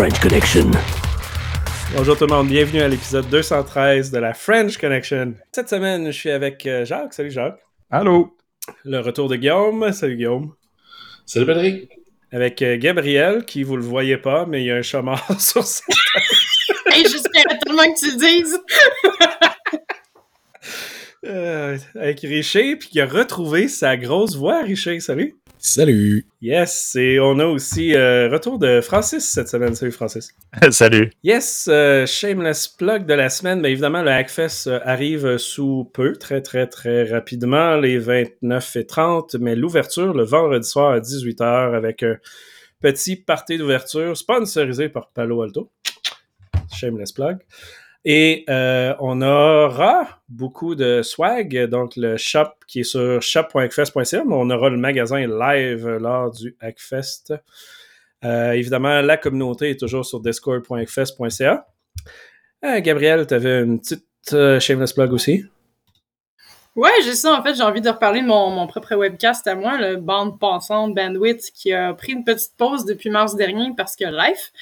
French Connection. Bonjour tout le monde, bienvenue à l'épisode 213 de la French Connection. Cette semaine, je suis avec euh, Jacques. Salut Jacques. Allô? Le retour de Guillaume. Salut Guillaume. Salut Patrick. Avec euh, Gabriel, qui vous le voyez pas, mais il y a un mort sur sa Hey, j'espérais tellement que tu le dises. Euh, avec Richer, puis qui a retrouvé sa grosse voix, Richer. Salut. Salut. Yes, et on a aussi euh, retour de Francis cette semaine. Salut Francis. Salut. Yes, euh, shameless plug de la semaine. Bien évidemment, le Hackfest euh, arrive sous peu, très très très rapidement, les 29 et 30, mais l'ouverture le vendredi soir à 18h avec un petit party d'ouverture sponsorisé par Palo Alto. Shameless plug. Et euh, on aura beaucoup de swag, donc le shop qui est sur shop.hackfest.ca, mais on aura le magasin live lors du Hackfest. Euh, évidemment, la communauté est toujours sur discord.hackfest.ca. Euh, Gabriel, tu avais une petite shameless plug aussi? Ouais, j'ai ça. En fait, j'ai envie de reparler de mon, mon propre webcast à moi, le bande passante Bandwidth, qui a pris une petite pause depuis mars dernier parce que life.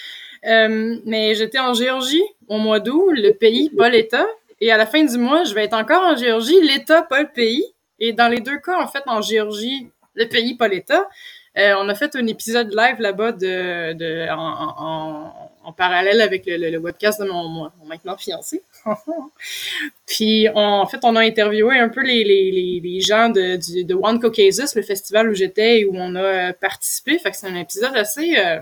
Euh, mais j'étais en Géorgie au mois d'août, le pays, pas l'État. Et à la fin du mois, je vais être encore en Géorgie, l'État, pas le pays. Et dans les deux cas, en fait, en Géorgie, le pays, pas l'État. Euh, on a fait un épisode live là-bas de, de, en, en, en parallèle avec le, webcast de mon, mon maintenant fiancé. Puis, en fait, on a interviewé un peu les, les, les, gens de, du, de One Caucasus, le festival où j'étais et où on a euh, participé. Fait que c'est un épisode assez, euh,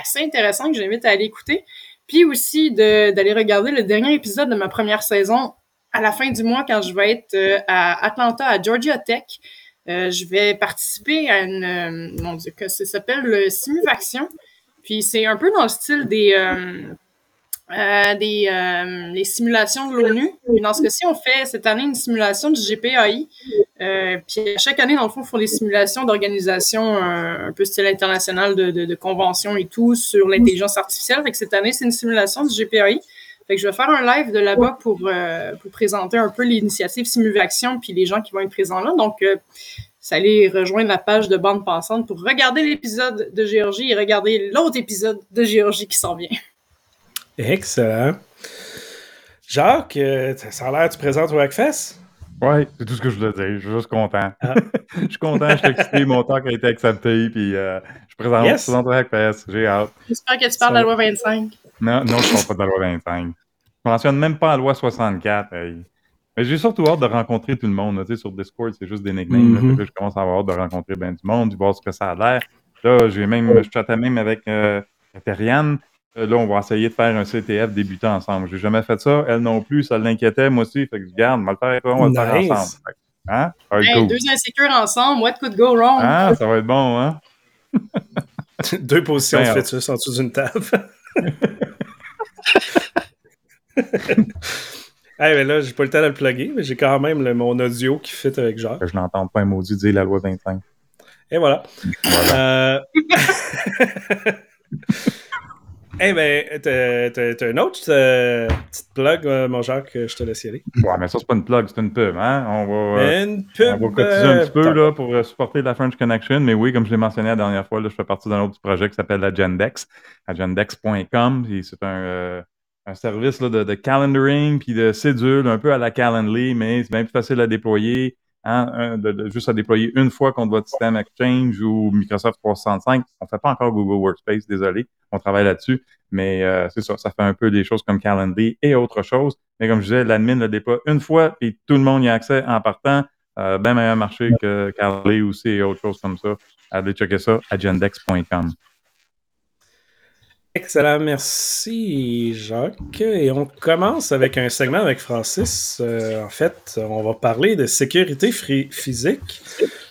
assez intéressant que j'invite à aller écouter. Puis aussi d'aller regarder le dernier épisode de ma première saison à la fin du mois quand je vais être euh, à Atlanta, à Georgia Tech. Je vais participer à une, mon Dieu, que ça s'appelle le Simuvaction. Puis c'est un peu dans le style des, des les simulations de l'ONU. Dans ce cas-ci, on fait cette année une simulation du GPAI. puis chaque année, dans le fond, on fait des simulations d'organisations un peu style international de, de, de conventions et tout sur l'intelligence artificielle. Fait que cette année, c'est une simulation du GPAI. Fait que je vais faire un live de là-bas pour, euh, pour présenter un peu l'initiative Simuvaction puis les gens qui vont être présents là. Donc, euh, ça allez rejoindre la page de Bande Pensante pour regarder l'épisode de Géorgie et regarder l'autre épisode de Géorgie qui s'en vient. Excellent. Jacques, euh, ça a l'air que tu présentes au Hackfest? Oui, c'est tout ce que je voulais dire. Je suis juste content. Ah. je suis content, je suis excité, mon talk a été accepté, puis euh, je présente, yes. présente au Hackfest. J'ai hâte. J'espère que tu parles de la loi 25. Non, non, je ne parle pas de la loi 25. Je mentionne même pas la loi 64. Hey. Mais j'ai surtout hâte de rencontrer tout le monde. Tu sais, sur Discord, c'est juste des nicknames. Mm -hmm. là, je commence à avoir hâte de rencontrer bien du monde, de voir ce que ça a l'air. Là, j'ai même, je chattais même avec euh, Teriane. Là, on va essayer de faire un CTF débutant ensemble. J'ai jamais fait ça. Elle non plus, ça l'inquiétait, moi aussi. Fait que je garde, on va le faire, on va nice. le faire ensemble. Fait, hein? Hey, cool. Deux insécures ensemble, what could go wrong? Ah, ça va être bon, hein? Deux positions ben, de fœtus en dessous d'une table. hey, mais là, j'ai pas le temps de le plugger, mais j'ai quand même le, mon audio qui fit avec Jacques. Je n'entends pas un maudit dire la loi 25. Et voilà. voilà. Euh... Eh hey ben, t'as un autre euh, petite plug, euh, mon Jacques, je te laisse y aller. Ouais, mais ça, c'est pas une plug, c'est une pub, hein? On va, euh, une pub, on va cotiser un petit peu là, pour supporter la French Connection. Mais oui, comme je l'ai mentionné la dernière fois, là, je fais partie d'un autre projet qui s'appelle Agendex, agendex.com. C'est un, un service là, de, de, calendaring puis de cédule, un peu à la Calendly, mais c'est bien plus facile à déployer. Hein, de, de, juste à déployer une fois contre votre système Exchange ou Microsoft 365. On fait pas encore Google Workspace, désolé. On travaille là-dessus. Mais euh, c'est ça, ça fait un peu des choses comme Calendly et autre chose. Mais comme je disais, l'admin le déploie une fois et tout le monde y a accès en partant. Euh, bien meilleur marché que Calendly aussi et autre chose comme ça. Allez checker ça, agendex.com. Excellent, merci Jacques. Et on commence avec un segment avec Francis. Euh, en fait, on va parler de sécurité physique,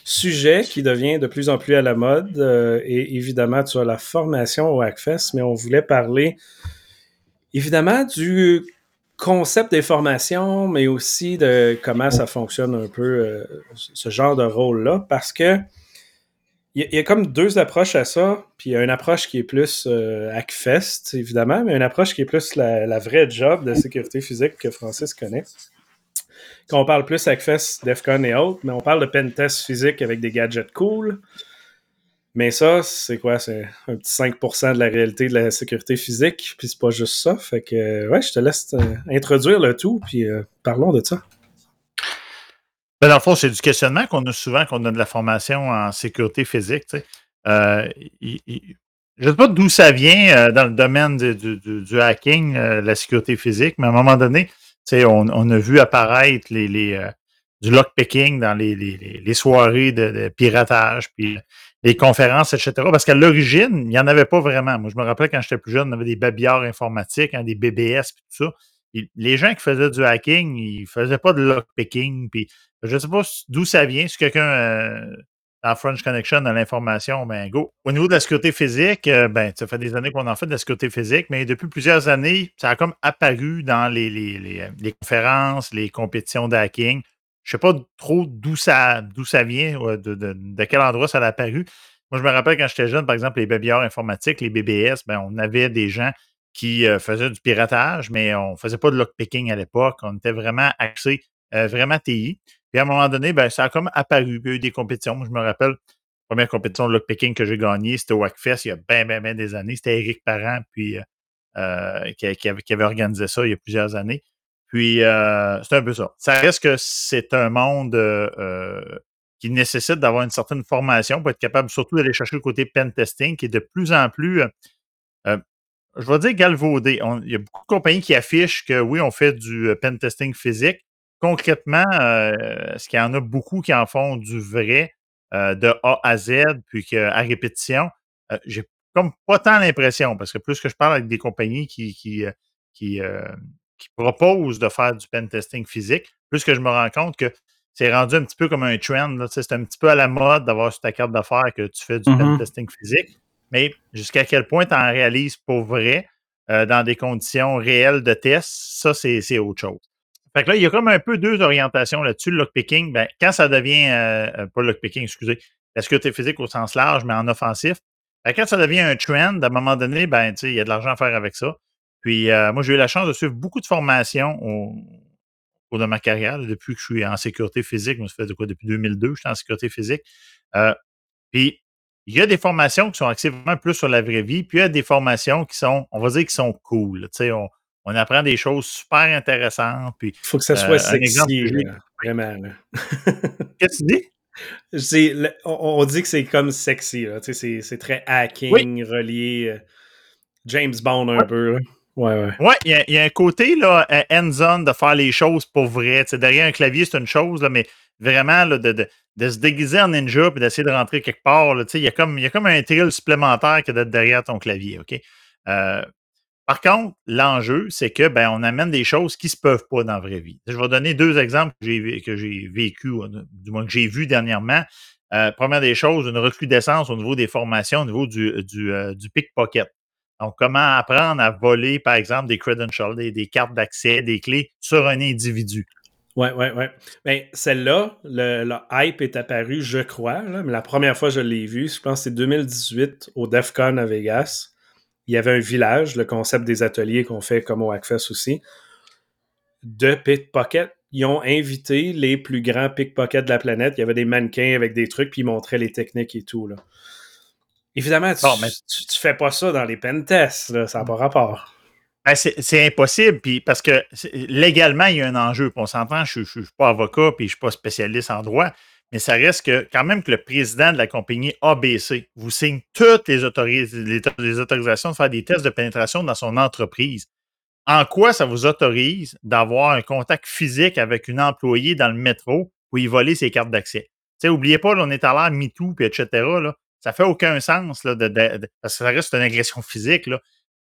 sujet qui devient de plus en plus à la mode. Euh, et évidemment, tu as la formation au Hackfest, mais on voulait parler évidemment du concept des formations, mais aussi de comment ça fonctionne un peu euh, ce genre de rôle-là, parce que il y, a comme deux approches à ça. Puis il y a une approche qui est plus euh, Hackfest, évidemment, mais une approche qui est plus la, la, vraie job de sécurité physique que Francis connaît. Quand on parle plus Hackfest, DEFCON et autres, mais on parle de pentest physique avec des gadgets cool. Mais ça, c'est quoi? C'est un petit 5% de la réalité de la sécurité physique, puis c'est pas juste ça. Fait que, ouais, je te laisse euh, introduire le tout, puis euh, parlons de ça. Ben, dans le fond, c'est du questionnement qu'on a souvent quand on a de la formation en sécurité physique. Euh, je ne sais pas d'où ça vient dans le domaine du, hacking, la sécurité physique, mais à un moment donné, on, on a vu apparaître les, les du lockpicking dans les, les, soirées de, piratage, puis les conférences, etc. Parce qu'à l'origine, il n'y en avait pas vraiment. Moi, je me rappelle quand j'étais plus jeune, on avait des babillards informatiques, hein, des BBS, puis tout ça. les gens qui faisaient du hacking, ils faisaient pas de lockpicking. Puis je ne sais pas d'où ça vient. Si quelqu'un euh, dans French Connection a l'information, ben go. Au niveau de la sécurité physique, euh, ben, ça fait des années qu'on en fait de la sécurité physique, mais depuis plusieurs années, ça a comme apparu dans les, les, les, les conférences, les compétitions de hacking. Je sais pas trop d'où ça, d'où ça vient, de, de, quel endroit ça a apparu. Moi, je me rappelle quand j'étais jeune, par exemple, les babillards informatiques, les BBS, ben, on avait des gens qui euh, faisaient du piratage, mais on ne faisait pas de lockpicking à l'époque. On était vraiment axé, euh, vraiment TI. Puis à un moment donné, ben, ça a comme apparu. Il y a eu des compétitions. Je me rappelle, la première compétition de lockpicking que j'ai gagnée, c'était au WACFest il y a bien, bien, bien des années. C'était Eric Parent, puis, euh, qui, qui, avait, organisé ça il y a plusieurs années. Puis, euh, c'est un peu ça. Ça reste que c'est un monde euh, euh, qui nécessite d'avoir une certaine formation pour être capable surtout d'aller chercher le côté pen testing qui est de plus en plus, je vais dire galvaudé. il y a beaucoup de compagnies qui affichent que oui, on fait du pen testing physique. Concrètement, est-ce qu'il y en a beaucoup qui en font du vrai de A à Z, puis qu'à répétition, j'ai comme pas tant l'impression, parce que plus que je parle avec des compagnies qui, qui, qui qui propose de faire du pen testing physique, plus que je me rends compte que c'est rendu un petit peu comme un trend. C'est un petit peu à la mode d'avoir sur ta carte d'affaires que tu fais du pen mm-hmm. testing physique. Mais jusqu'à quel point tu en réalises pour vrai euh, dans des conditions réelles de test, ça, c'est autre chose. Fait que là, il y a comme un peu deux orientations là-dessus. Le lockpicking, ben, quand ça devient, euh, euh pas lockpicking, excusez, la sécurité physique au sens large, mais en offensif, ben, quand ça devient un trend, à un moment donné, ben, il y a de l'argent à faire avec ça. Puis euh, moi, j'ai eu la chance de suivre beaucoup de formations au, cours de ma carrière, depuis que je suis en sécurité physique. Moi, ça fait de quoi depuis 2002, je suis en sécurité physique. Euh, puis il y a des formations qui sont axées vraiment plus sur la vraie vie, puis il y a des formations qui sont, on va dire, qui sont cool. Tu sais, on, on apprend des choses super intéressantes. Il faut que ça soit euh, sexy, vraiment. Qu'est-ce que tu dis? on, dit que c'est comme sexy, c'est très hacking, relié James Bond un peu. Ouais, ouais. Ouais, il y, a un côté là, end-zone de faire les choses pour vrai. derrière un clavier, c'est une chose, là, mais vraiment là, de, de, de, se déguiser en ninja et d'essayer de rentrer quelque part. Il y, a comme, y a comme un thrill supplémentaire que d'être derrière ton clavier. OK? Euh, par contre, l'enjeu, c'est que ben, on amène des choses qui ne se peuvent pas dans la vraie vie. Je vais donner deux exemples que j'ai vécu, du moins que j'ai vu dernièrement. Euh, première des choses, une recrudescence au niveau des formations, au niveau du, euh, du pickpocket. Donc, comment apprendre à voler, par exemple, des credentials, des, cartes d'accès, des clés sur un individu? Oui, oui, oui. Bien, celle-là, le, hype est apparu, je crois, mais la première fois que je l'ai vu, je pense que c'est 2018 au DEF CON à Vegas. Il y avait un village, le concept des ateliers qu'on fait comme au Hackfest aussi, de pickpocket. Ils ont invité les plus grands pickpockets de la planète. Il y avait des mannequins avec des trucs, puis ils montraient les techniques et tout. Là. Évidemment, tu, mais... tu, fais pas ça dans les pentests, ça n'a pas rapport. Ben, c'est impossible, puis parce que légalement, il y a un enjeu. on s'entend, je ne suis pas avocat, puis je ne suis pas spécialiste en droit, mais ça reste que quand même que le président de la compagnie ABC vous signe toutes les, autorisations de faire des tests de pénétration dans son entreprise. En quoi ça vous autorise d'avoir un contact physique avec une employée dans le métro pour y voler ses cartes d'accès? N'oubliez pas, on est à l'heure MeToo, puis etc. Là, ça fait aucun sens, là, parce que ça reste une agression physique,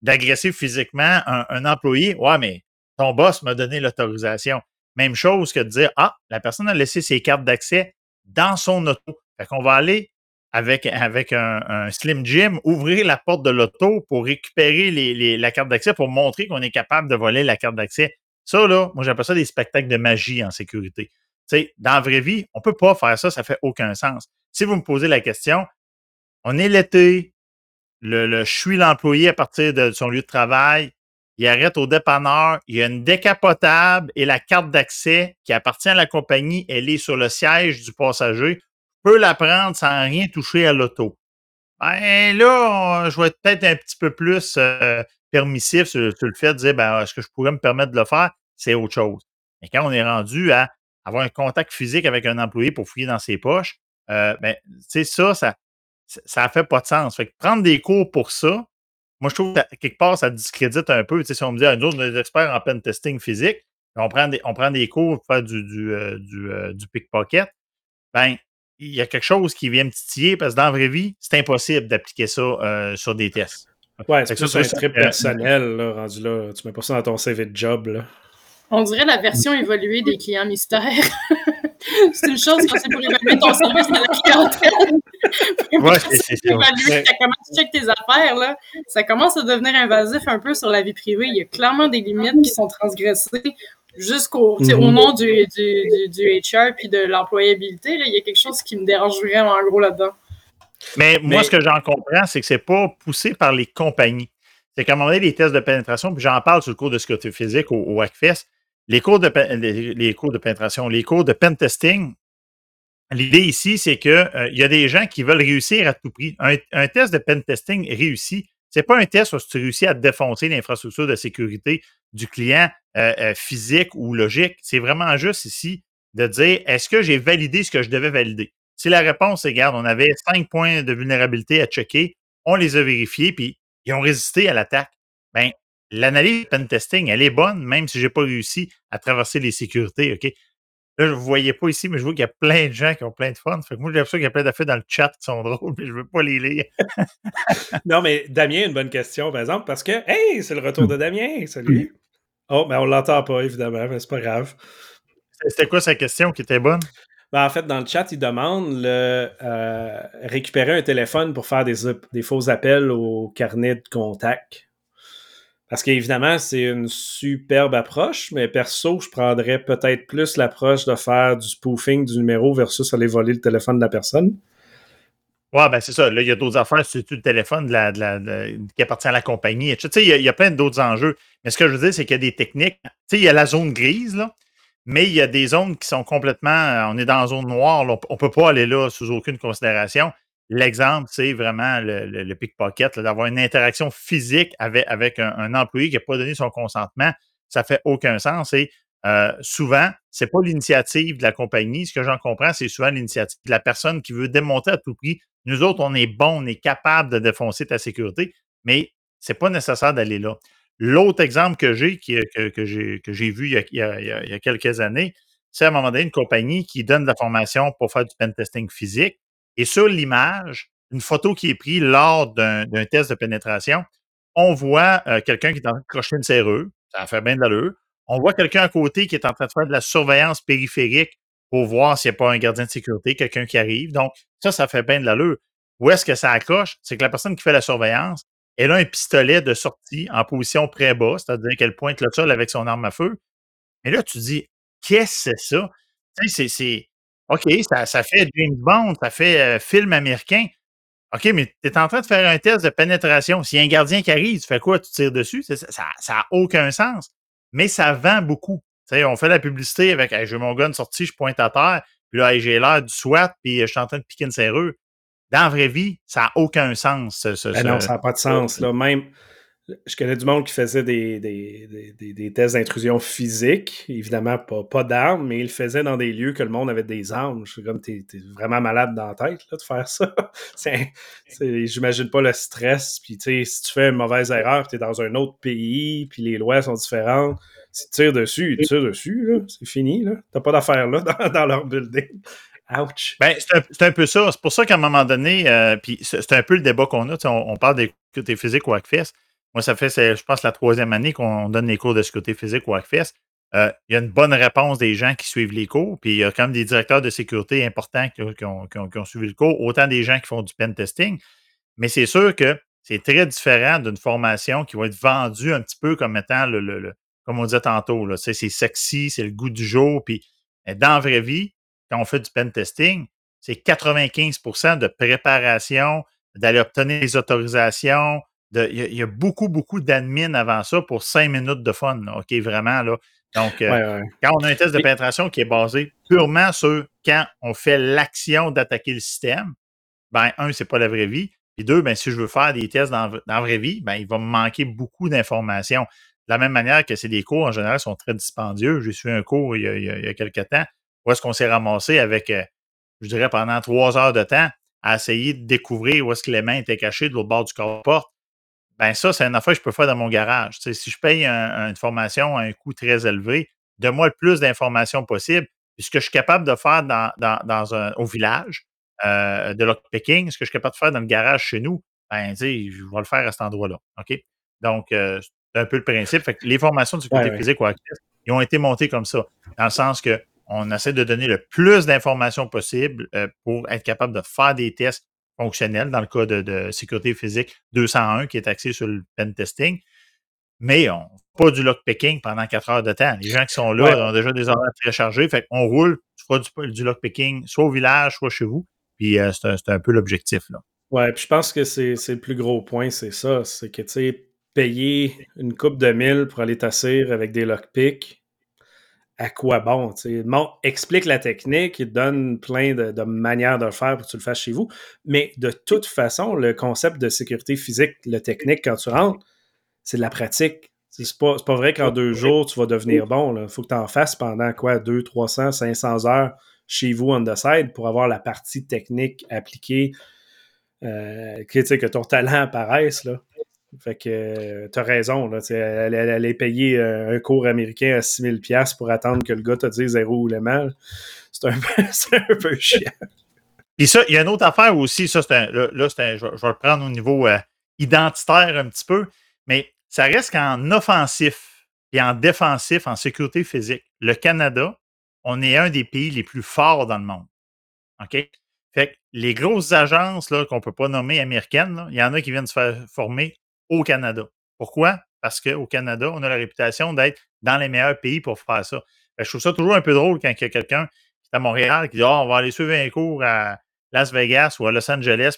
d'agresser physiquement un, employé. Ouais, mais ton boss m'a donné l'autorisation. Même chose que de dire, ah, la personne a laissé ses cartes d'accès dans son auto. Fait qu'on va aller avec, avec un, Slim Jim, ouvrir la porte de l'auto pour récupérer les, la carte d'accès, pour montrer qu'on est capable de voler la carte d'accès. Ça, là, moi, j'appelle ça des spectacles de magie en sécurité. sais, dans la vraie vie, on ne peut pas faire ça, ça fait aucun sens. Si vous me posez la question, on est l'été. Le, je suis l'employé à partir de son lieu de travail. Il arrête au dépanneur. Il y a une décapotable et la carte d'accès qui appartient à la compagnie. Elle est sur le siège du passager. Je peux la prendre sans rien toucher à l'auto. ben là, je vais être peut-être un petit peu plus euh, permissif sur, le fait de dire ben, est-ce que je pourrais me permettre de le faire? C'est autre chose. Mais quand on est rendu à avoir un contact physique avec un employé pour fouiller dans ses poches, euh, ben, tu sais, ça, ça, ça fait pas de sens. Fait que prendre des cours pour ça, moi, je trouve que quelque part, ça discrédite un peu. Tu sais, si on me dit, ah, nous autres, on est des experts en pen testing physique, on prend des, on prend des cours pour faire du, du, euh, du, du pickpocket, ben, il y a quelque chose qui vient me titiller parce que dans la vraie vie, c'est impossible d'appliquer ça euh, sur des tests. Ouais, c'est ça, un trip personnel, là, rendu là. Tu mets pas ça dans ton CV de job, là. On dirait la version évoluée des clients mystères. c'est une chose quand c'est pour évaluer ton service à la clientèle. ouais, c'est ça. Évaluer comment tu checkes tes affaires, là, ça commence à devenir invasif un peu sur la vie privée. Il y a clairement des limites qui sont transgressées jusqu'au au mhm. nom du, du, du, HR puis de l'employabilité, il y a quelque chose qui me dérange vraiment gros là-dedans. Mais, moi, ce que j'en comprends, c'est que c'est pas poussé par les compagnies. C'est qu'à un moment donné, les tests de pénétration, puis j'en parle sur le cours de sécurité physique au, au Hackfest, les cours, de, les, pénétration, les cours de pen testing, l'idée ici, c'est qu'il euh, y a des gens qui veulent réussir à tout prix. Un, test de pen testing réussi, c'est pas un test où tu réussis à défoncer l'infrastructure de sécurité du client euh, euh, physique ou logique. C'est vraiment juste ici de dire est-ce que j'ai validé ce que je devais valider? Si la réponse est, regarde, on avait cinq points de vulnérabilité à checker, on les a vérifiés, puis ils ont résisté à l'attaque. Bien, l'analyse pen testing, elle est bonne, même si je n'ai pas réussi à traverser les sécurités, OK? Là, je ne vous voyez pas ici, mais je vois qu'il y a plein de gens qui ont plein de fun. Fait que moi, j'ai l'impression qu'il y a plein d'affaires dans le chat qui sont drôles, mais je ne veux pas les lire. non, mais Damien, une bonne question, par exemple, parce que, hey, c'est le retour de Damien. Salut. Oh, mais on l'entend pas, évidemment, mais c'est pas grave. C'était quoi sa question qui était bonne? Ben, en fait, dans le chat, il demande le, euh, récupérer un téléphone pour faire des, des, faux appels au carnet de contact. Parce qu'évidemment, c'est une superbe approche, mais perso, je prendrais peut-être plus l'approche de faire du spoofing du numéro versus aller voler le téléphone de la personne. Ouais, ben c'est ça. Là, il y a d'autres affaires, c'est le téléphone qui appartient à la compagnie. Tu sais, il y, a, plein d'autres enjeux. Mais ce que je veux dire, c'est qu'il y a des techniques. Tu sais, il y a la zone grise, là, mais il y a des zones qui sont complètement. On est dans la zone noire. on ne peut pas aller là sous aucune considération. L'exemple, c'est vraiment le, pickpocket, d'avoir une interaction physique avec, un, employé qui n'a pas donné son consentement. Ça fait aucun sens. Et euh, souvent, c'est pas l'initiative de la compagnie. Ce que j'en comprends, c'est souvent l'initiative de la personne qui veut démontrer à tout prix. Nous autres, on est bon, on est capable de défoncer ta sécurité, mais c'est pas nécessaire d'aller là. L'autre exemple que j'ai, que, que, j'ai vu il y, a, quelques années, c'est à un moment donné une compagnie qui donne de la formation pour faire du pen testing physique. Et sur l'image, une photo qui est prise lors d'un test de pénétration, on voit euh, quelqu'un qui est en train de crocher une serrure. Ça fait bien de l'allure. On voit quelqu'un à côté qui est en train de faire de la surveillance périphérique pour voir s'il n'y a pas un gardien de sécurité, quelqu'un qui arrive. Donc, ça, ça fait bien de l'allure. Où est-ce que ça accroche? C'est que la personne qui fait la surveillance, elle a un pistolet de sortie en position très bas, c'est-à-dire qu'elle pointe le sol avec son arme à feu. Mais là, tu dis, qu'est-ce que c'est ça? Tu sais, c'est OK, ça, ça fait James Bond, ça fait euh, film américain. OK, mais tu es en train de faire un test de pénétration. S'il y a un gardien qui arrive, tu fais quoi? Tu tires dessus? Ça n'a aucun sens. Mais ça vend beaucoup. on fait la publicité avec hey, j'ai mon gun sorti, je pointe à terre, puis là, j'ai l'air du SWAT, puis je suis en train de piquer une serrure. Dans la vraie vie, ça n'a aucun sens. Ce, ben non, ça n'a pas de sens. Là. Même, je connais du monde qui faisait des, des, des, des tests d'intrusion physique, évidemment pas, pas d'armes, mais il le faisait dans des lieux que le monde avait des armes. Suis comme, t'es es vraiment malade dans la tête là, de faire ça. J'imagine pas le stress. Puis, tu sais, si tu fais une mauvaise erreur, tu es dans un autre pays, puis les lois sont différentes, si tu tires dessus, ils tirent dessus, c'est fini. T'as pas d'affaires là dans, leur building. Ouch. Ben, c'est un, peu ça. C'est pour ça qu'à un moment donné, euh, puis c'est un peu le débat qu'on a. On, on, parle des côtés physiques ou Hackfest. Moi, ça fait, je pense, la troisième année qu'on donne les cours de sécurité physique au Hackfest. Euh, il y a une bonne réponse des gens qui suivent les cours, puis il y a quand même des directeurs de sécurité importants qui, ont, suivi le cours, autant des gens qui font du pen testing. Mais c'est sûr que c'est très différent d'une formation qui va être vendue un petit peu comme étant le, comme on disait tantôt, c'est sexy, c'est le goût du jour. Puis dans la vraie vie, quand on fait du pen testing, c'est 95% de préparation, d'aller obtenir les autorisations, il y, a beaucoup, beaucoup d'admin avant ça pour cinq minutes de fun. OK, vraiment, là. Donc, euh, quand on a un test de pénétration qui est basé purement sur quand on fait l'action d'attaquer le système, ben, un, c'est pas la vraie vie. Puis deux, ben, si je veux faire des tests dans, la vraie vie, ben, il va me manquer beaucoup d'informations. De la même manière que c'est des cours, en général, sont très dispendieux. J'ai suivi un cours il y a, il y a, quelques temps où est-ce qu'on s'est ramassé avec, euh, je dirais, pendant trois heures de temps à essayer de découvrir où est-ce que les mains étaient cachées de l'autre bord du corps Ben ça, c'est une affaire que je peux faire dans mon garage. si je paye une formation à un coût très élevé, donne-moi le plus d'informations possible. Puis ce que je suis capable de faire dans, dans, un, au village euh, de lockpicking, ce que je suis capable de faire dans le garage chez nous, ben, je vais le faire à cet endroit-là. OK? Donc, euh, c'est un peu le principe. Fait que les formations du côté physique ou ils ont été montées comme ça, dans le sens qu'on essaie de donner le plus d'informations possible euh, pour être capable de faire des tests fonctionnels dans le cas de, sécurité physique 201 qui est axé sur le pen testing. Mais on pas du lockpicking pendant quatre heures de temps. Les gens qui sont là ont déjà des horaires très chargés. Fait qu'on roule, tu feras du, du lockpicking soit au village, soit chez vous. Puis euh, c'est un, peu l'objectif. Ouais, puis je pense que c'est le plus gros point, c'est ça. C'est que, tu sais, payer une coupe de mille pour aller t'asseoir avec des lockpicks, à quoi bon? Bon, explique la technique, il te donne plein de, manières de le faire pour que tu le fasses chez vous. Mais de toute façon, le concept de sécurité physique, le technique, quand tu rentres, c'est de la pratique. C'est pas, pas vrai qu'en deux jours, tu vas devenir bon. Il faut que tu en fasses pendant quoi? 200, 300, 500 heures chez vous on the side pour avoir la partie technique appliquée, euh, que, que ton talent apparaisse. Là. Fait que euh, t'as raison, là, elle, allait payer euh, un cours américain à 6000$ pour attendre que le gars te dise zéro ou le mal. C'est un, un, peu chiant. Puis ça, il y a une autre affaire aussi, ça, là, je, vais le prendre au niveau identitaire un petit peu, mais ça reste qu'en offensif et en défensif, en sécurité physique, le Canada, on est un des pays les plus forts dans le monde. OK? Fait que les grosses agences qu'on ne peut pas nommer américaines, il y en a qui viennent se faire former au Canada. Pourquoi? Parce qu'au Canada, on a la réputation d'être dans les meilleurs pays pour faire ça. je trouve ça toujours un peu drôle quand il y a quelqu'un qui est à Montréal qui dit oh, on va aller suivre un cours à Las Vegas ou à Los Angeles.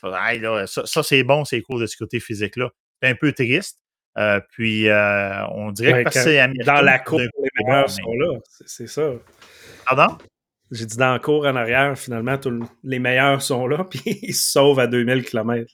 ça, c'est bon, ces cours de sécurité physique-là. C'est un peu triste. Euh, puis, euh, on dirait que c'est. Dans la cour, les meilleurs sont là. C'est ça. Pardon? J'ai dit dans la cour en arrière, finalement, les meilleurs sont là, puis ils se sauvent à 2000 km.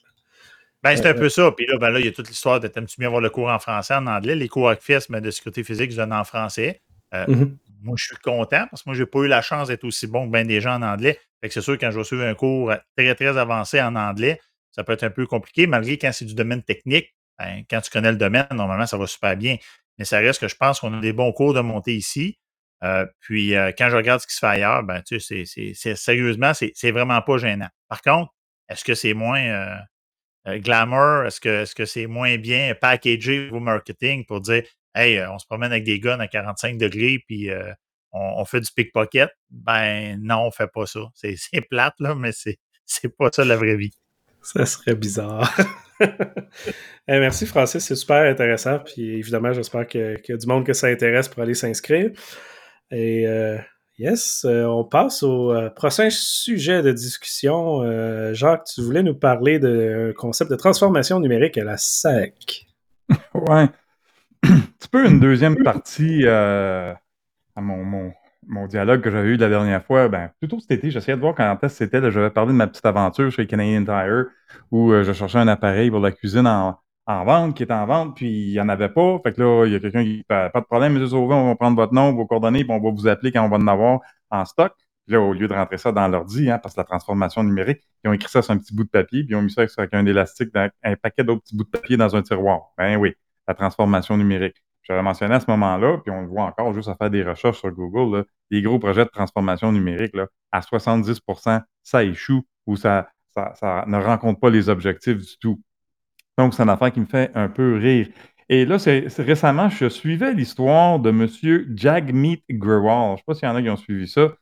Ben, c'est un peu ça. Puis là, ben là, il y a toute l'histoire de t'aimes-tu bien avoir le cours en français, en anglais? Les cours ACFIS, mais de sécurité physique, je donne en français. Euh, mm-hmm. Moi, je suis content parce que moi, je n'ai pas eu la chance d'être aussi bon que bien des gens en anglais. Fait que c'est sûr, quand je vais suivre un cours très, très avancé en anglais, ça peut être un peu compliqué, malgré quand c'est du domaine technique. Ben, quand tu connais le domaine, normalement, ça va super bien. Mais ça reste que je pense qu'on a des bons cours de montée ici. Euh, puis euh, quand je regarde ce qui se fait ailleurs, ben, tu sais, c'est, sérieusement, c'est, vraiment pas gênant. Par contre, est-ce que c'est moins euh, glamour? Est-ce que, c'est moins bien packagé au marketing pour dire Hey, on se promène avec des guns à 45 degrés puis on, fait du pickpocket? Ben non, on fait pas ça. C'est, plate, là, mais c'est, c'est pas ça la vraie vie. Ça serait bizarre. Eh, merci Francis, c'est super intéressant. Puis évidemment, j'espère qu'il y a du monde que ça intéresse pour aller s'inscrire. Et euh, yes, euh, on passe au euh, prochain sujet de discussion. Jacques, tu voulais nous parler d'un concept de transformation numérique à la SAC. ouais. Un peu une deuxième partie à mon, mon, dialogue que j'avais eu la dernière fois? Ben, plutôt cet été, j'essayais de voir quand est-ce c'était. J'avais parlé de ma petite aventure chez Canadian Tire où je cherchais un appareil pour la cuisine en, en vente, qui est en vente, puis il n'y en avait pas. Fait que là, il y a quelqu'un qui fait pas de problème, M. Sauvin, on va prendre votre nom, vos coordonnées, puis on va vous appeler quand on va en avoir en stock. Puis là, au lieu de rentrer ça dans l'ordi, hein, parce que la transformation numérique, ils ont écrit ça sur un petit bout de papier, puis ils ont mis ça avec un élastique, dans un paquet d'autres petits bouts de papier dans un tiroir. Ben oui, la transformation numérique. J'avais mentionné à ce moment-là, puis on le voit encore juste à faire des recherches sur Google, là, des gros projets de transformation numérique, là, à 70% ça échoue ou ça, ça, ça ne rencontre pas les objectifs du tout. Donc, c'est une affaire qui me fait un peu rire. Et là, c'est récemment, je suivais l'histoire de M. Jagmeet Grewal. Je ne sais pas s'il y en a qui ont suivi ça.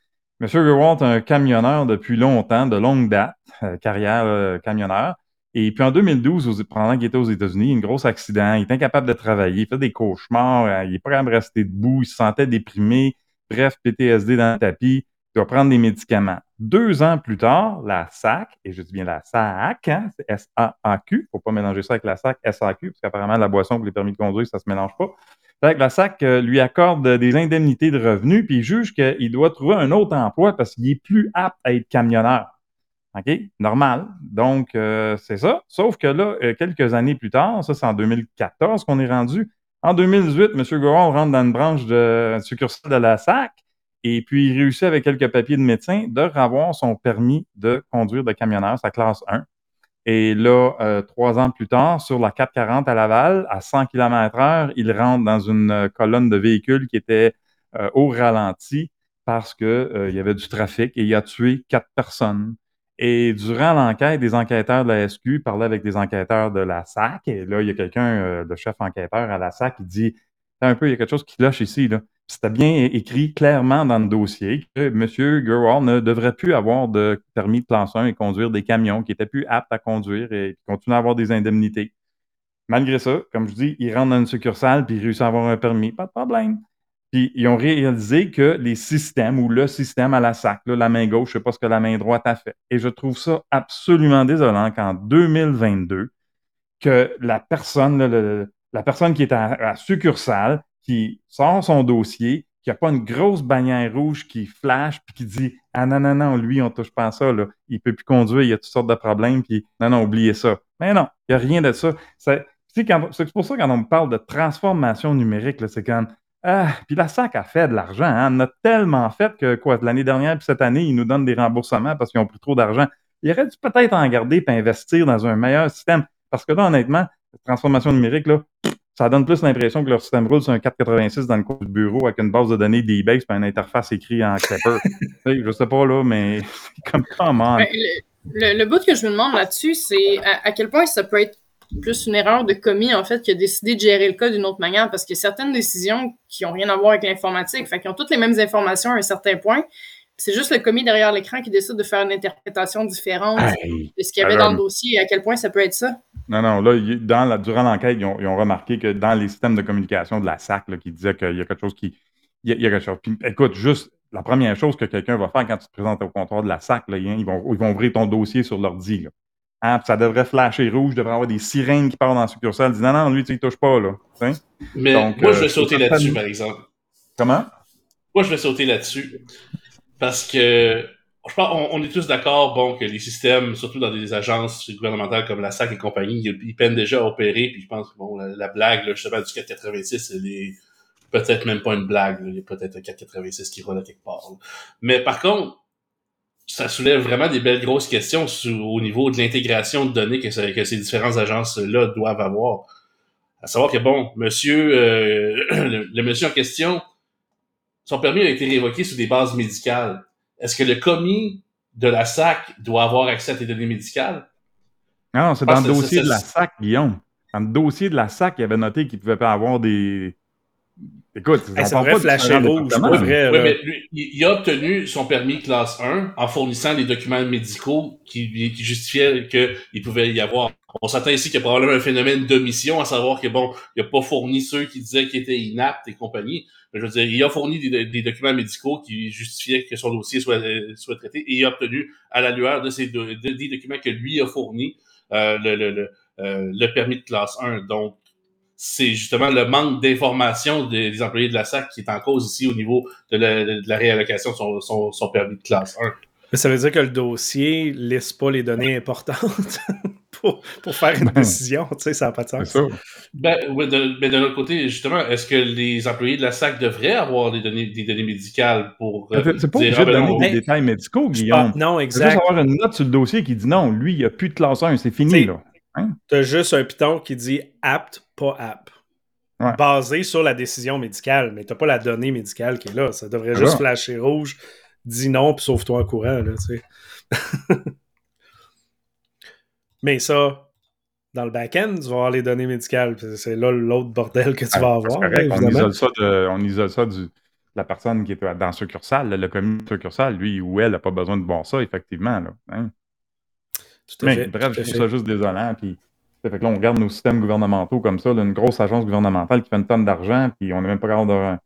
M. Grewal est un camionneur depuis longtemps, de longue date, euh, carrière euh, camionneur. Et puis en 2012, pendant qu'il était aux États-Unis, un gros accident, il était incapable de travailler, il fait des cauchemars, euh, il n'est pas capable de rester debout, il se sentait déprimé, bref, PTSD dans le tapis doit prendre des médicaments. Deux ans plus tard, la SAC, et je dis bien la SAC, hein, c'est S-A-A-Q, il ne faut pas mélanger ça avec la SAC S-A-Q, parce qu'apparemment, la boisson pour les permis de conduire, ça ne se mélange pas. la SAC euh, lui accorde des indemnités de revenus, puis il juge qu'il doit trouver un autre emploi parce qu'il est plus apte à être camionneur. OK? Normal. Donc, euh, c'est ça. Sauf que là, euh, quelques années plus tard, ça, c'est en 2014 qu'on est rendu. En 2018, M. Goron rentre dans une branche de succursale de la SAC et puis il réussit avec quelques papiers de médecin de avoir son permis de conduire de camionneur, sa classe 1. Et là, euh, trois ans plus tard, sur la 440 à Laval, à 100 km/h, il rentre dans une colonne de véhicules qui était au ralenti parce qu'il y avait du trafic et il a tué quatre personnes. Et durant l'enquête, des enquêteurs de la SQ parlaient avec des enquêteurs de la SAC. Et là, il y a quelqu'un, euh, le chef enquêteur à la SAC, qui dit un peu, il y a quelque chose qui cloche ici. Là. C'était bien écrit clairement dans le dossier que M. Gerwall ne devrait plus avoir de permis de classe 1 et conduire des camions, qui était plus apte à conduire et qui continue à avoir des indemnités. Malgré ça, comme je dis, il rentre dans une succursale puis il réussit à avoir un permis. Pas de problème. Puis ils ont réalisé que les systèmes ou le système à la SAC, la main gauche, je ne sais pas ce que la main droite a fait. Et je trouve ça absolument désolant qu'en 2022, que la personne, la personne qui est à, succursale, qui sort son dossier, qui n'a pas une grosse bannière rouge qui flash puis qui dit Ah non, non, non, lui, on touche pas à ça, il ne peut plus conduire, il y a toutes sortes de problèmes, puis non, non, oubliez ça. Mais non, il n'y a rien de ça. C'est pour ça quand on parle de transformation numérique, c'est quand ah, puis la SAC a fait de l'argent. Hein. On a tellement fait que, quoi, l'année dernière puis cette année, ils nous donnent des remboursements parce qu'ils ont plus trop d'argent. Il aurait dû peut-être en garder et investir dans un meilleur système. Parce que là, honnêtement, la transformation numérique, là, ça donne plus l'impression que leur système roule sur un 486 dans le coin du bureau avec une base de données d'eBay et une interface écrite en Clipper. je sais pas, là, mais comme comment. Ben, le, le, bout que je me demande là-dessus, c'est à, quel point ça peut être plus une erreur de commis, en fait, qui a décidé de gérer le cas d'une autre manière parce que certaines décisions qui n'ont rien à voir avec l'informatique, fait qu'ils ont toutes les mêmes informations à un certain point. C'est juste le commis derrière l'écran qui décide de faire une interprétation différente de ce qu'il y avait dans le dossier et à quel point ça peut être ça. Non, non, là, dans la, durant l'enquête, ils, ont, remarqué que dans les systèmes de communication de la SAC, qui disait qu'il y a quelque chose qui. Il y a, quelque chose. écoute, juste la première chose que quelqu'un va faire quand tu te présentes au comptoir de la SAC, là, ils, vont, ils vont ouvrir ton dossier sur l'ordi. Ah, ça devrait flasher rouge, il devrait avoir des sirènes qui partent dans la succursale, disent non, non, lui, tu ne touches pas, là. Mais moi, je vais euh, sauter là-dessus, par exemple. Comment? Moi, je vais sauter là-dessus. Parce que, je pense, on, est tous d'accord, bon, que les systèmes, surtout dans des agences gouvernementales comme la SAC et compagnie, ils, peinent déjà à opérer, puis je pense que, bon, la, blague, là, justement, du 486, elle est peut-être même pas une blague, il y peut-être un 486 qui roule quelque part. Mais par contre, ça soulève vraiment des belles grosses questions au niveau de l'intégration de données que, ces différentes agences-là doivent avoir. À savoir que, bon, monsieur, euh, le, monsieur en question, son permis a été révoqué sous des bases médicales. Est-ce que le commis de la SAC doit avoir accès à tes données médicales? Non, c'est dans le dossier de la SAC, Guillaume. Dans le dossier de la SAC, il avait noté qu'il ne pouvait pas avoir des, Écoute, ça pas flasher rouge, vrai. Oui, mais il a obtenu son permis classe 1 en fournissant les documents médicaux qui, qui justifiaient qu'il pouvait y avoir. On s'attend ici qu'il y a probablement un phénomène d'omission, à savoir que bon, il n'a pas fourni ceux qui disaient qu'il était inapte et compagnie. Je veux dire, il a fourni des, documents médicaux qui justifiaient que son dossier soit, soit traité et il a obtenu, à la lueur de ces des documents que lui a fournis, euh, le, le, le, euh, le permis de classe 1. Donc, c'est justement le manque d'information des, employés de la SAC qui est en cause ici au niveau de la, réallocation de son, permis de classe 1. Mais ça veut dire que le dossier ne laisse pas les données importantes pour, faire une décision. Tu sais, ça n'a pas de sens. Ben, mais de l'autre côté, justement, est-ce que les employés de la SAC devraient avoir des données, des données médicales pour. Euh, c'est pas obligé de ah, ben donner des détails médicaux, Guillaume. non, exact. juste avoir une note sur le dossier qui dit non, lui, il n'y a plus de classe 1, c'est fini. là. Hein? Tu as juste un piton qui dit apte, pas app. Basé sur la décision médicale, mais tu pas la donnée médicale qui est là. Ça devrait juste flasher rouge, dis non, puis sauve-toi en courant. Là, mais ça, dans le back-end, tu vas avoir les données médicales. C'est là l'autre bordel que tu vas avoir. on, isole ça de, on isole ça de la personne qui est dans succursale, le commis succursale, lui ou elle n'a pas besoin de voir ça, effectivement. Là, hein? Mais, bref, je trouve ça juste désolant. Puis, fait que là, on regarde nos systèmes gouvernementaux comme ça, une grosse agence gouvernementale qui fait une tonne d'argent, puis on n'est même pas capable de.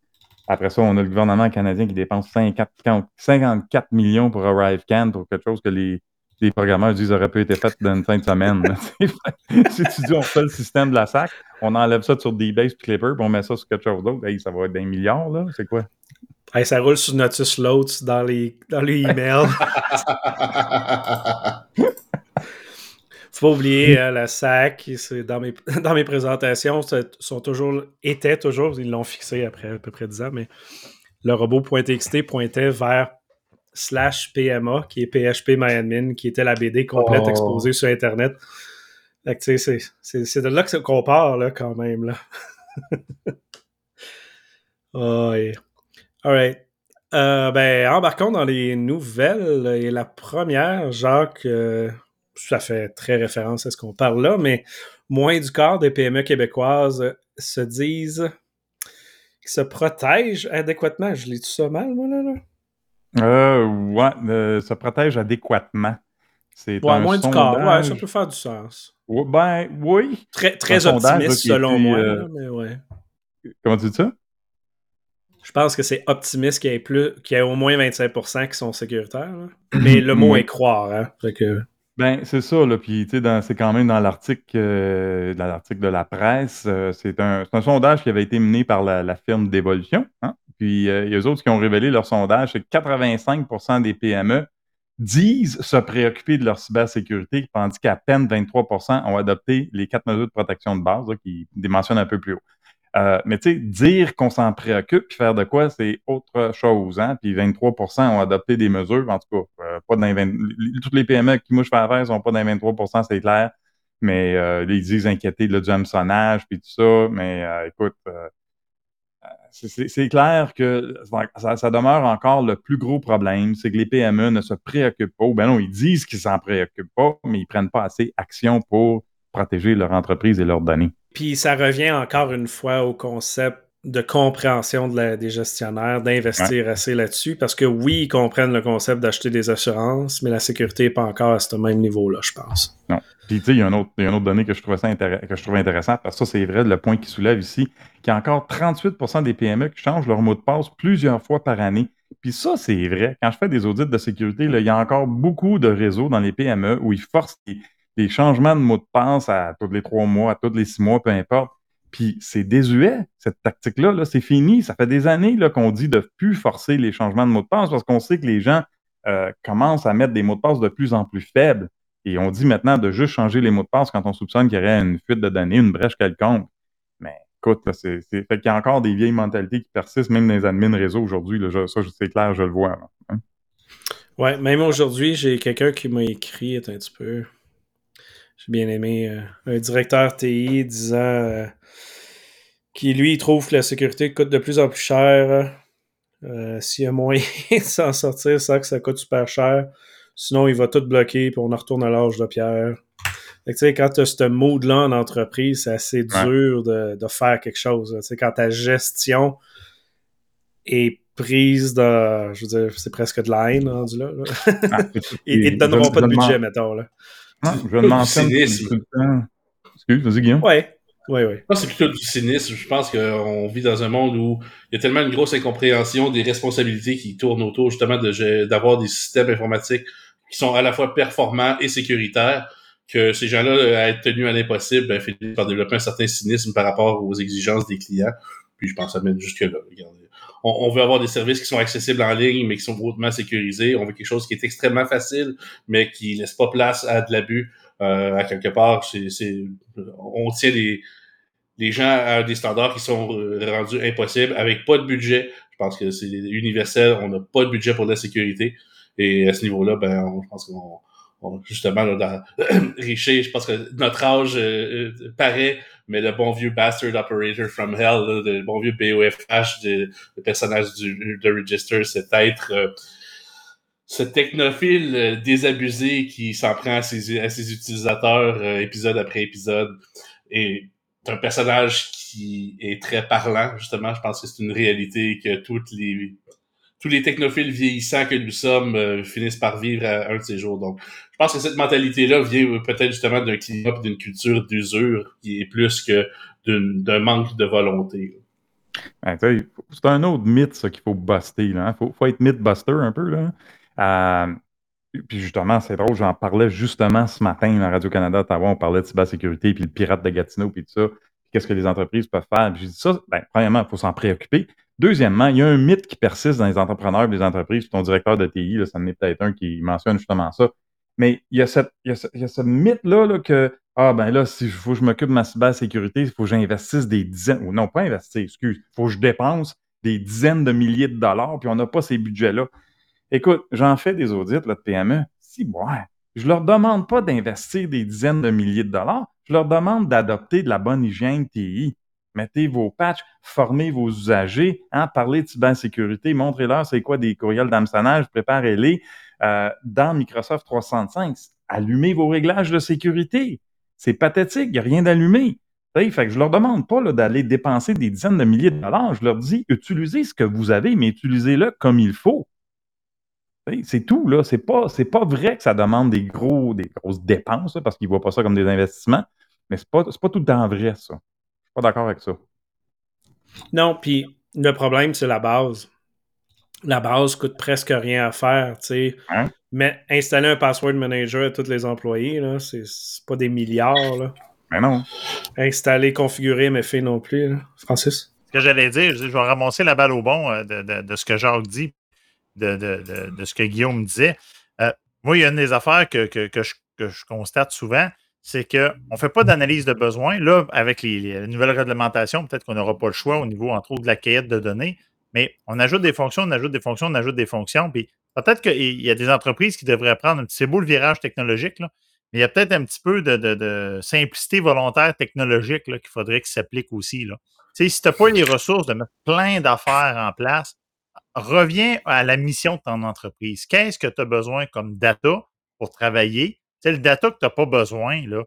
Après ça, on a le gouvernement canadien qui dépense 54 millions pour ArriveCan pour quelque chose que les, les programmeurs disent aurait pu être fait dans une fin de semaine. si tu dis on fait le système de la SAC, on enlève ça sur D-Base Clipper, puis on met ça sur quelque chose d'autre, ça va être des milliards, là. C'est quoi? ça roule sur Notus Loads dans les, dans les emails. Faut pas oublier euh, la SAC, dans mes, dans mes présentations, sont toujours, étaient toujours, ils l'ont fixé après à peu près 10 ans, mais le robot .txt pointait vers slash PMA, qui est PHP MyAdmin, qui était la BD complète oh. exposée sur Internet. C'est de là qu'on part, là, quand même. Là. oh, yeah. All right. Euh, ben, embarquons dans les nouvelles. Et la première, Jacques, euh, ça fait très référence à ce qu'on parle là, mais moins du quart des PME québécoises se disent qu'ils se protègent adéquatement. Je lis tout ça mal, moi, là? là? Euh, ouais, euh, se protège adéquatement. C'est ouais, moins du quart, ouais, ça peut faire du sens. ben, oui. Très, très optimiste, selon moi, euh, mais ouais. Comment tu dis ça? Je pense que c'est optimiste qu'il y ait plus, qu'il y ait au moins 25% qui sont sécuritaires. Mais le mot est croire, hein. Fait que... Ben, c'est ça, là. Puis, tu sais, c'est quand même dans l'article euh, dans l'article de la presse. Euh, c'est un, un, sondage qui avait été mené par la, firme d'évolution. Hein? Puis, euh, il y a eux autres qui ont révélé leur sondage, c'est que 85% des PME disent se préoccuper de leur cybersécurité, tandis qu'à peine 23% ont adopté les quatre mesures de protection de base, qui mentionnent un peu plus haut. Euh, mais tu sais, dire qu'on s'en préoccupe puis faire de quoi, c'est autre chose. Hein? Puis 23% ont adopté des mesures, en tout cas, euh, pas dans 20... toutes les PME qui je fais affaire sont pas dans 23% c'est clair. Mais ils disent inquiéter là, du hameçonnage puis tout ça. Mais écoute, c'est clair que ça, ça, demeure encore le plus gros problème, c'est que les PME ne se préoccupent pas. Ou ben non, ils disent qu'ils s'en préoccupent pas, mais ils prennent pas assez action pour protéger leur entreprise et leurs données. Puis ça revient encore une fois au concept de compréhension des gestionnaires, d'investir assez là-dessus, parce que oui, ils comprennent le concept d'acheter des assurances, mais la sécurité n'est pas encore à ce même niveau-là, je pense. Non. Puis tu sais, il y a une autre, donnée que je, trouve ça que je trouve intéressante, parce que ça, c'est vrai, le point qui soulève ici, qu'il y a encore 38% des PME qui changent leur mot de passe plusieurs fois par année. Puis ça, c'est vrai. Quand je fais des audits de sécurité, là, il y a encore beaucoup de réseaux dans les PME où ils forcent les changements de mot de passe à tous les trois mois, à tous les six mois, peu importe. Puis c'est désuet, cette tactique-là, -là, c'est fini. Ça fait des années qu'on dit de plus forcer les changements de mot de passe parce qu'on sait que les gens euh, commencent à mettre des mots de passe de plus en plus faibles. Et on dit maintenant de juste changer les mots de passe quand on soupçonne qu'il y aurait une fuite de données, une brèche quelconque. Mais écoute, c'est, fait qu'il y a encore des vieilles mentalités qui persistent, même dans les admins réseau aujourd'hui. Ça, c'est clair, je le vois. Hein. Ouais, même aujourd'hui, j'ai quelqu'un qui m'a écrit, un petit peu. J'ai bien aimé euh, un directeur TI disant euh, qu'il, lui, il trouve que la sécurité coûte de plus en plus cher. Euh, s'il y a moyen de s'en sortir sans que ça coûte super cher, sinon il va tout bloquer puis on en retourne à l'âge de pierre. Fait que, quand tu as ce mood-là en entreprise, c'est assez dur de, faire quelque chose. sais quand ta gestion est prise de. Je veux dire, c'est presque de la haine rendu là. Ah, ils, ne te donneront pas de budget, mettons. Là. Ah, je le mentionne tout le temps. Excuse, vas-y, Guillaume. Ouais. Oui, oui. c'est plutôt du cynisme. Je pense qu'on vit dans un monde où il y a tellement une grosse incompréhension des responsabilités qui tournent autour justement d'avoir des systèmes informatiques qui sont à la fois performants et sécuritaires que ces gens-là, à être tenus à l'impossible, ben, finissent par développer un certain cynisme par rapport aux exigences des clients. Puis je pense à mettre jusque-là. Regardez on, veut avoir des services qui sont accessibles en ligne, mais qui sont hautement sécurisés. On veut quelque chose qui est extrêmement facile, mais qui laisse pas place à de l'abus. Euh, à quelque part, c'est, on tient les, les gens à des standards qui sont euh, rendus impossibles avec pas de budget. Je pense que c'est universel. On n'a pas de budget pour la sécurité. Et à ce niveau-là, ben, je pense qu'on justement, là, dans Richer, je pense que notre âge euh, paraît mais le bon vieux Bastard Operator from Hell, le bon vieux BOFH, le personnage du, de Register, cet être, euh, ce technophile euh, désabusé qui s'en prend à ses, à ses utilisateurs euh, épisode après épisode. Et un personnage qui est très parlant, justement. Je pense que c'est une réalité que toutes les tous les technophiles vieillissants que nous sommes finissent par vivre un de ces jours. Donc, je pense que cette mentalité-là vient peut-être justement d'un climat d'une culture d'usure qui est plus que d'un manque de volonté. c'est un autre mythe, ça, qu'il faut buster. Il hein. faut, être myth-buster un peu. Là. Euh, puis justement, c'est drôle, j'en parlais justement ce matin à Radio-Canada Ottawa, on parlait de cybersécurité, puis le pirate de Gatineau, puis tout ça. Qu'est-ce que les entreprises peuvent faire? J'ai dit ça, ben, premièrement, il faut s'en préoccuper. Deuxièmement, il y a un mythe qui persiste dans les entrepreneurs et les entreprises. Ton directeur de TI, là, ça en est peut-être un qui mentionne justement ça. Mais il y a, il y a ce, ce mythe-là là, que, ah ben là, si faut que je m'occupe de ma cybersécurité, il faut que j'investisse des dizaines, ou non, pas investir, excuse, il faut que je dépense des dizaines de milliers de dollars, puis on n'a pas ces budgets-là. Écoute, j'en fais des audits là, de PME. Si, ouais, je leur demande pas d'investir des dizaines de milliers de dollars, je leur demande d'adopter de la bonne hygiène TI. Mettez vos patchs, formez vos usagers, hein, parlez de cybersécurité, montrez-leur c'est quoi des courriels d'hameçonnage, préparez-les euh, dans Microsoft 365. Allumez vos réglages de sécurité. C'est pathétique, il n'y a rien d'allumé. Fait que je leur demande pas d'aller dépenser des dizaines de milliers de dollars. Je leur dis, utilisez ce que vous avez, mais utilisez-le comme il faut. C'est tout, là. C'est pas, pas vrai que ça demande des, gros, des grosses dépenses, parce qu'ils ne voient pas ça comme des investissements. Mais c'est pas, pas tout le temps vrai, ça. Pas d'accord avec ça. Non, puis le problème, c'est la base. La base coûte presque rien à faire, tu sais. Hein? Mais installer un password manager à tous les employés, là, c'est pas des milliards, là. Mais non. Installer, configurer, mais fait non plus, là. Francis? Ce que j'allais dire, je vais ramasser la balle au bon euh, de, de, de ce que Jacques dit, de, de, de, ce que Guillaume disait. Euh, moi, il y a une des affaires que, que, que, je, que je, constate souvent, c'est qu'on ne fait pas d'analyse de besoin. Là, avec les, les nouvelles réglementations, peut-être qu'on n'aura pas le choix au niveau, entre autres, de la cahier de données, mais on ajoute des fonctions, on ajoute des fonctions, on ajoute des fonctions. Puis peut-être qu'il y a des entreprises qui devraient prendre. C'est beau le virage technologique, là, mais il y a peut-être un petit peu de, simplicité volontaire technologique qu'il faudrait qu'il s'applique aussi. Là. Si tu n'as pas les ressources de mettre plein d'affaires en place, reviens à la mission de ton entreprise. Qu'est-ce que tu as besoin comme data pour travailler? C'est le data que tu n'as pas besoin, là.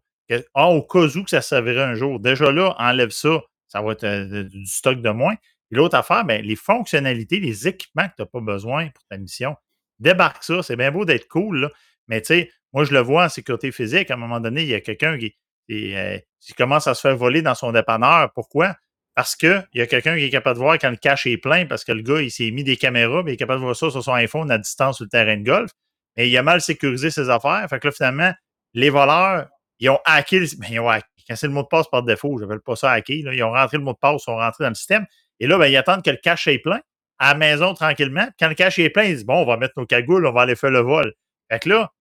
Ah, au cas où que ça servirait un jour. Déjà là, enlève ça, ça va être euh, du stock de moins. L'autre affaire, ben, les fonctionnalités, les équipements que tu n'as pas besoin pour ta mission, débarque ça. C'est bien beau d'être cool, mais tu sais, moi, je le vois en sécurité physique. À un moment donné, il y a quelqu'un qui, qui, euh, commence à se faire voler dans son dépanneur. Pourquoi? Parce qu'il y a quelqu'un qui est capable de voir quand le cache est plein, parce que le gars, il s'est mis des caméras, mais il est capable de voir ça sur son iPhone à distance sur le terrain de golf. Et il a mal sécurisé ses affaires. Fait que là, finalement, les voleurs, ils ont hacké, ben, ils ont hacké. Quand c'est le mot de passe par défaut, je n'appelle pas ça hacker. Là. Ils ont rentré le mot de passe, ils sont rentrés dans le système. Et là, ben, ils attendent que le cache est plein à la maison tranquillement. Quand le cache est plein, ils disent Bon, on va mettre nos cagoules, on va aller faire le vol. Fait que là,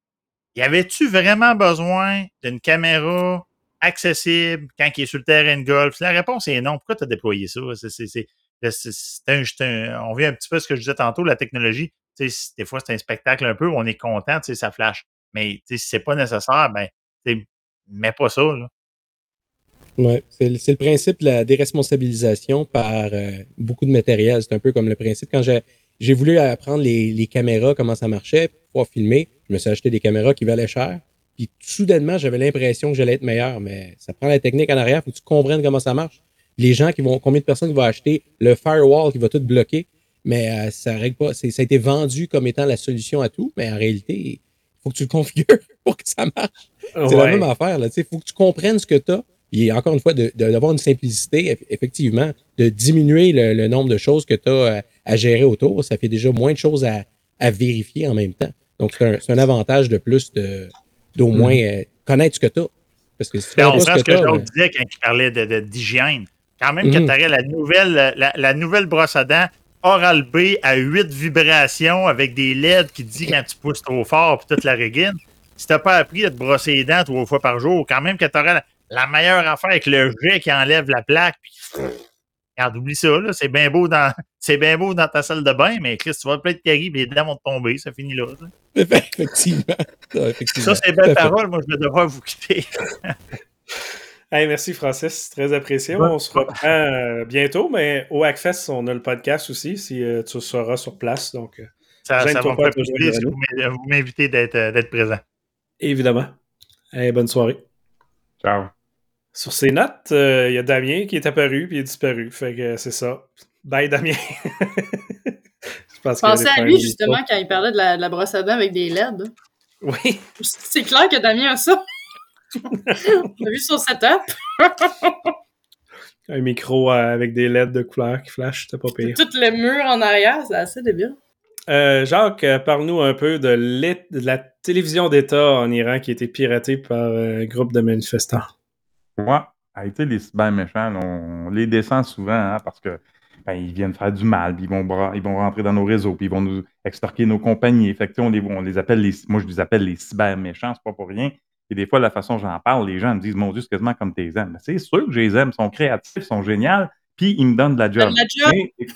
y avait-tu vraiment besoin d'une caméra accessible quand il est sur le terrain de golf? La réponse est non. Pourquoi tu as déployé ça? C'est, un, on vient un petit peu ce que je disais tantôt, la technologie. Des fois, c'est un spectacle un peu on est content, ça flash. Mais si c'est pas nécessaire, ben, mets pas ça. Là. Ouais, c'est le principe de la déresponsabilisation par euh, beaucoup de matériel. C'est un peu comme le principe quand j'ai voulu apprendre les, les, caméras, comment ça marchait, pour pouvoir filmer. Je me suis acheté des caméras qui valaient cher. Puis soudainement, j'avais l'impression que j'allais être meilleur. Mais ça prend la technique en arrière. Faut que tu comprennes comment ça marche. Les gens qui vont, combien de personnes vont acheter le firewall qui va tout bloquer? Mais euh, ça règle pas. Ça a été vendu comme étant la solution à tout. Mais en réalité, il faut que tu le configures pour que ça marche. C'est la même affaire. Il faut que tu comprennes ce que tu as et encore une fois, d'avoir une simplicité, effectivement, de diminuer le, nombre de choses que tu as à, gérer autour, ça fait déjà moins de choses à, vérifier en même temps. Donc, c'est un, avantage de plus d'au moins mm-hmm. euh, connaître ce que tu as. Parce que si tu on ce que, que Jean disais quand il parlait d'hygiène. Quand même que mm-hmm. tu aurais la nouvelle, la, nouvelle brosse à dents Oral-B à 8 vibrations avec des LED qui dit quand tu pousses trop fort puis toute la régine. Si tu n'as pas appris à te brosser les dents trois fois par jour, quand même que tu aurais la, la meilleure affaire avec le jet qui enlève la plaque. Puis, regarde, oublie ça, là. C'est bien beau dans. C'est bien beau dans ta salle de bain, mais Chris, tu vas peut-être terrible, les dents vont tomber, ça finit là. Effectivement. Ça, c'est belle parole, moi je vais devoir vous quitter. hey, merci Francis, très apprécié. On se reprend euh, bientôt, mais au Hackfest, on a le podcast aussi, si euh, tu seras sur place. Donc, euh, ça, ça va me faire plaisir si vous m'invitez d'être présent. Évidemment. Hey, bonne soirée. Ciao. Sur ces notes, il euh, y a Damien qui est apparu puis il est disparu. Fait que c'est ça. Bye, Damien. je pense pensais à lui, justement, quand il parlait de la, brosse à dents avec des LED. Oui. C'est clair que Damien a ça. On a vu son setup. Un micro euh, avec des LED de couleur qui flash, c'était pas pire. Tout le mur en arrière, c'est assez débile. Euh, Jacques, parle-nous un peu de, de, la télévision d'État en Iran qui a été piratée par un groupe de manifestants. Ouais. Tu sais, les cyber méchants, on, les descend souvent hein, parce que ben, ils viennent faire du mal, puis ils vont, ils vont rentrer dans nos réseaux, puis ils vont nous extorquer nos compagnies. Fait on les, on les appelle les, moi je les appelle les cyber méchants, c'est pas pour rien. Et des fois, la façon dont j'en parle, les gens me disent Mon Dieu, c'est quasiment comme tes aimes. C'est sûr que je les aime, ils sont créatifs, ils sont géniaux, puis ils me donnent de la job. la job.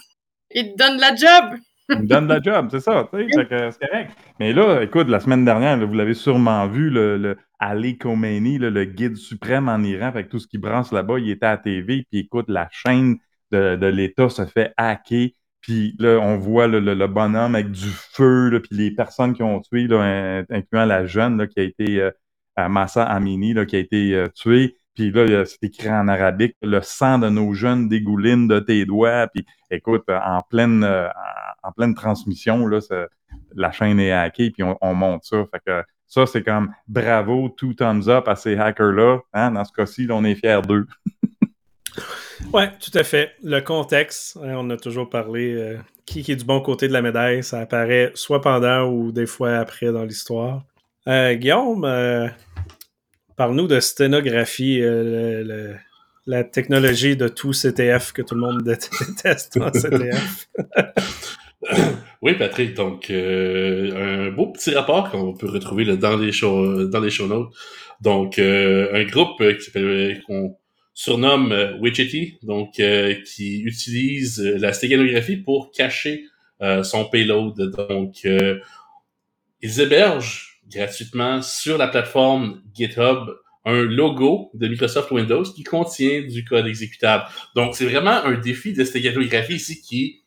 ils te donnent de la job. ils me donnent de la job, c'est ça, c'est correct. Mais là, écoute, la semaine dernière, vous l'avez sûrement vu, le, le Ali Khomeini, le guide suprême en Iran, avec tout ce qui branche là-bas, il était à la TV, puis écoute, la chaîne de, de l'État se fait hacker. Puis là, on voit le, le, bonhomme avec du feu, puis les personnes qui ont tué, là, incluant la jeune là, qui a été euh, Massa Amini, qui a été euh, tuée. Puis là, c'est écrit en arabique, le sang de nos jeunes dégouline de tes doigts. Puis écoute, en pleine, euh, en pleine transmission, la chaîne est hackée, puis on, monte ça. Ça, c'est comme bravo, tout thumbs up à ces hackers-là. Hein? Dans ce cas-ci, on est fiers d'eux. Oui, tout à fait. Le contexte, hein, on a toujours parlé. Euh, qui, est du bon côté de la médaille, ça apparaît soit pendant ou des fois après dans l'histoire. Euh, Guillaume, euh, parle-nous de sténographie, la technologie de tout CTF que tout le monde déteste en CTF. oui, Patrick, donc un beau petit rapport qu'on peut retrouver dans, les show, dans les show notes. Donc, un groupe s'appelle surnomme euh, Widgety, donc euh, qui utilise euh, la stéréographie pour cacher son payload. Donc, ils hébergent gratuitement sur la plateforme GitHub un logo de Microsoft Windows qui contient du code exécutable. Donc, c'est vraiment un défi de stéréographie ici qui,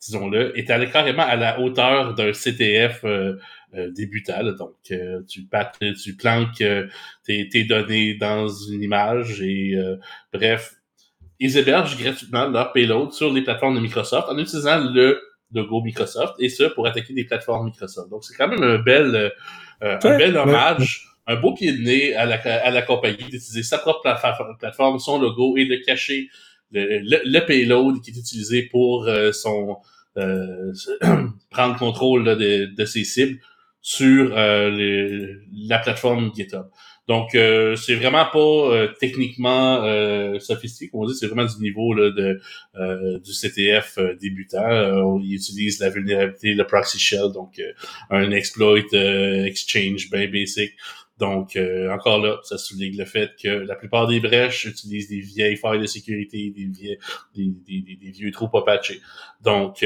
disons-le, est carrément à la hauteur d'un CTF euh, débutant. Donc, euh, tu, tu planques euh, tes, données dans une image et bref, ils hébergent gratuitement leur payload sur les plateformes de Microsoft en utilisant le logo Microsoft et ça pour attaquer des plateformes Microsoft. Donc, c'est quand même un bel, un bel hommage. Un beau pied de nez à la, à la compagnie d'utiliser sa propre plateforme, son logo et de cacher le, le, payload qui est utilisé pour son prendre contrôle de, de, ses cibles sur euh, la plateforme GitHub. Donc, euh, c'est vraiment pas euh, techniquement euh, sophistiqué. On dit c'est vraiment du niveau là, de, du CTF débutant. il utilise la vulnérabilité, le proxy shell, donc un exploit exchange bien basic. Donc, encore là, ça souligne le fait que la plupart des brèches utilisent des vieilles failles de sécurité, des, vieux, des, des, des, vieux trous pas patchés. Donc,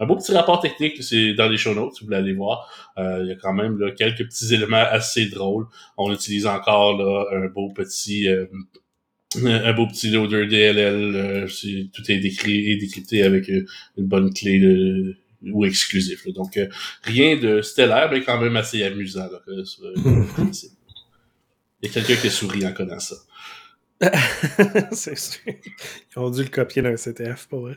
un beau petit rapport technique, c'est dans les show notes, si vous voulez aller voir. Euh, il y a quand même là, quelques petits éléments assez drôles. On utilise encore là, un beau petit euh, un beau petit loader DLL. Euh, tout est décrit et décrypté avec une bonne clé de, ou exclusif. Donc rien de stellaire, mais quand même assez amusant. Là, il y a quelqu'un qui sourit en connaissant ça. c'est sûr. Ils ont dû le copier d'un CTF pour vrai.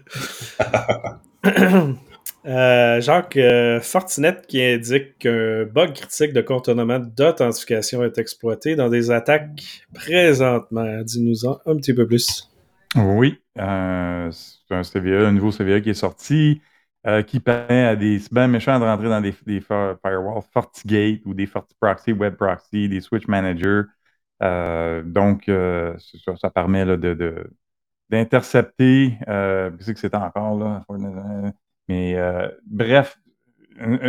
Euh, Jacques euh, Fortinet qui indique qu'un bug critique de contournement d'authentification est exploité dans des attaques présentement. Dis-nous-en un petit peu plus. Oui, euh, c'est un un nouveau CVE qui est sorti, qui permet à des cyber méchants de rentrer dans des, firewalls FortiGate ou des FortiProxy, WebProxy, des Switch Manager. donc, ça, permet de, d'intercepter, qu'est-ce que c'est encore là? Mais euh, bref,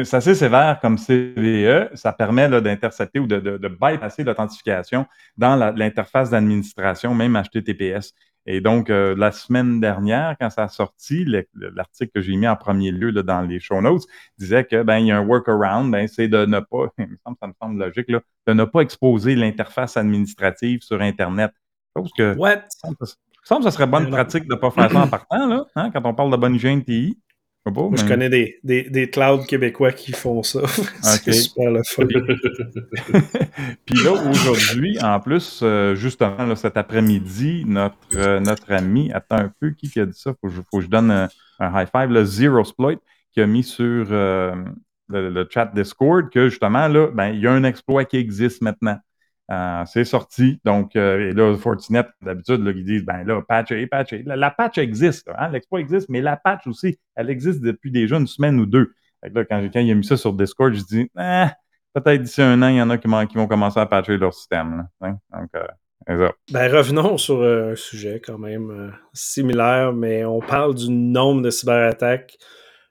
c'est assez sévère comme CVE. Ça permet d'intercepter ou de, de, de bypasser l'authentification dans l'interface d'administration, même HTTPS. Et donc, euh, la semaine dernière, quand ça a sorti, l'article que j'ai mis en premier lieu là, dans les show notes disait que ben il y a un workaround, ben, c'est de ne pas, il me semble, ça me semble logique, là, de ne pas exposer l'interface administrative sur Internet. Parce que What? Ça me semble que ce serait bonne pratique de ne pas faire ça en partant, là, hein, quand on parle de bonne hygiène TI. Je connais des, des, des, clouds québécois qui font ça. c'est super le fun. Puis là, aujourd'hui, en plus, euh, justement, cet après-midi, notre, euh, notre ami, attends un peu, qui a dit ça? Faut, faut que je donne un, high five, le Zero Sploit, qui a mis sur euh, le, chat Discord que justement, là, ben, il y a un exploit qui existe maintenant. Euh, c'est sorti. Donc, euh, et là, Fortinet, d'habitude, ils disent, ben là, patcher, patcher. La, patch existe, hein, l'exploit existe, mais la patch aussi, elle existe depuis déjà une semaine ou deux. là, quand, quand il a mis ça sur Discord, je dis, eh, peut-être d'ici un an, il y en a qui, vont commencer à patcher leur système. Hein. Donc, euh, Ben, revenons sur un sujet quand même similaire, mais on parle du nombre de cyberattaques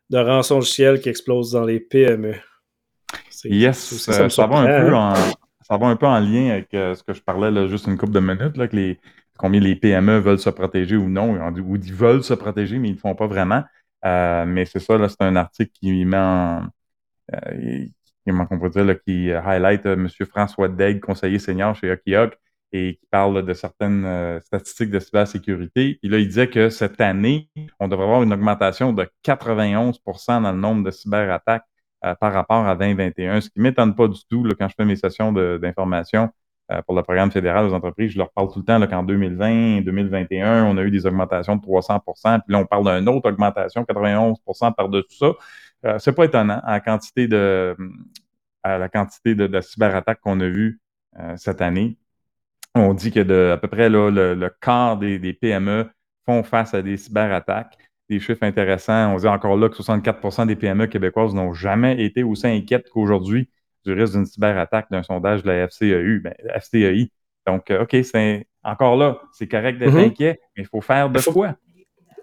de rançon ciel qui explosent dans les PME. Yes, ça, ça, va un peu en, ça va un peu en lien avec ce que je parlais là, juste une couple de minutes, là, que les, combien les PME veulent se protéger ou non, ou ils veulent se protéger, mais ils ne le font pas vraiment. Euh, mais c'est ça, c'est un article qui met en. Euh, comment on peut là, qui highlight euh, M. François Degg, conseiller senior chez Okiyok, et qui parle de certaines euh, statistiques de cybersécurité. Et là, il disait que cette année, on devrait avoir une augmentation de 91% dans le nombre de cyberattaques par rapport à 2021, ce qui ne m'étonne pas du tout quand je fais mes sessions d'information euh, pour le programme fédéral aux entreprises, je leur parle tout le temps qu'en 2020, 2021, on a eu des augmentations de 300% puis là, on parle d'une autre augmentation, 91% par-dessus ça. Euh, c'est pas étonnant à la quantité de, cyberattaques qu'on a vues euh, cette année. On dit que à peu près le, quart des, PME font face à des cyberattaques. Des chiffres intéressants. On dit encore là que 64% des PME québécoises n'ont jamais été aussi inquiètes qu'aujourd'hui du risque d'une cyberattaque d'un sondage de la FCEU, ben, FCEI. Donc, euh, OK, c'est encore là, c'est correct d'être mm-hmm. inquiet, mais il faut faire de quoi?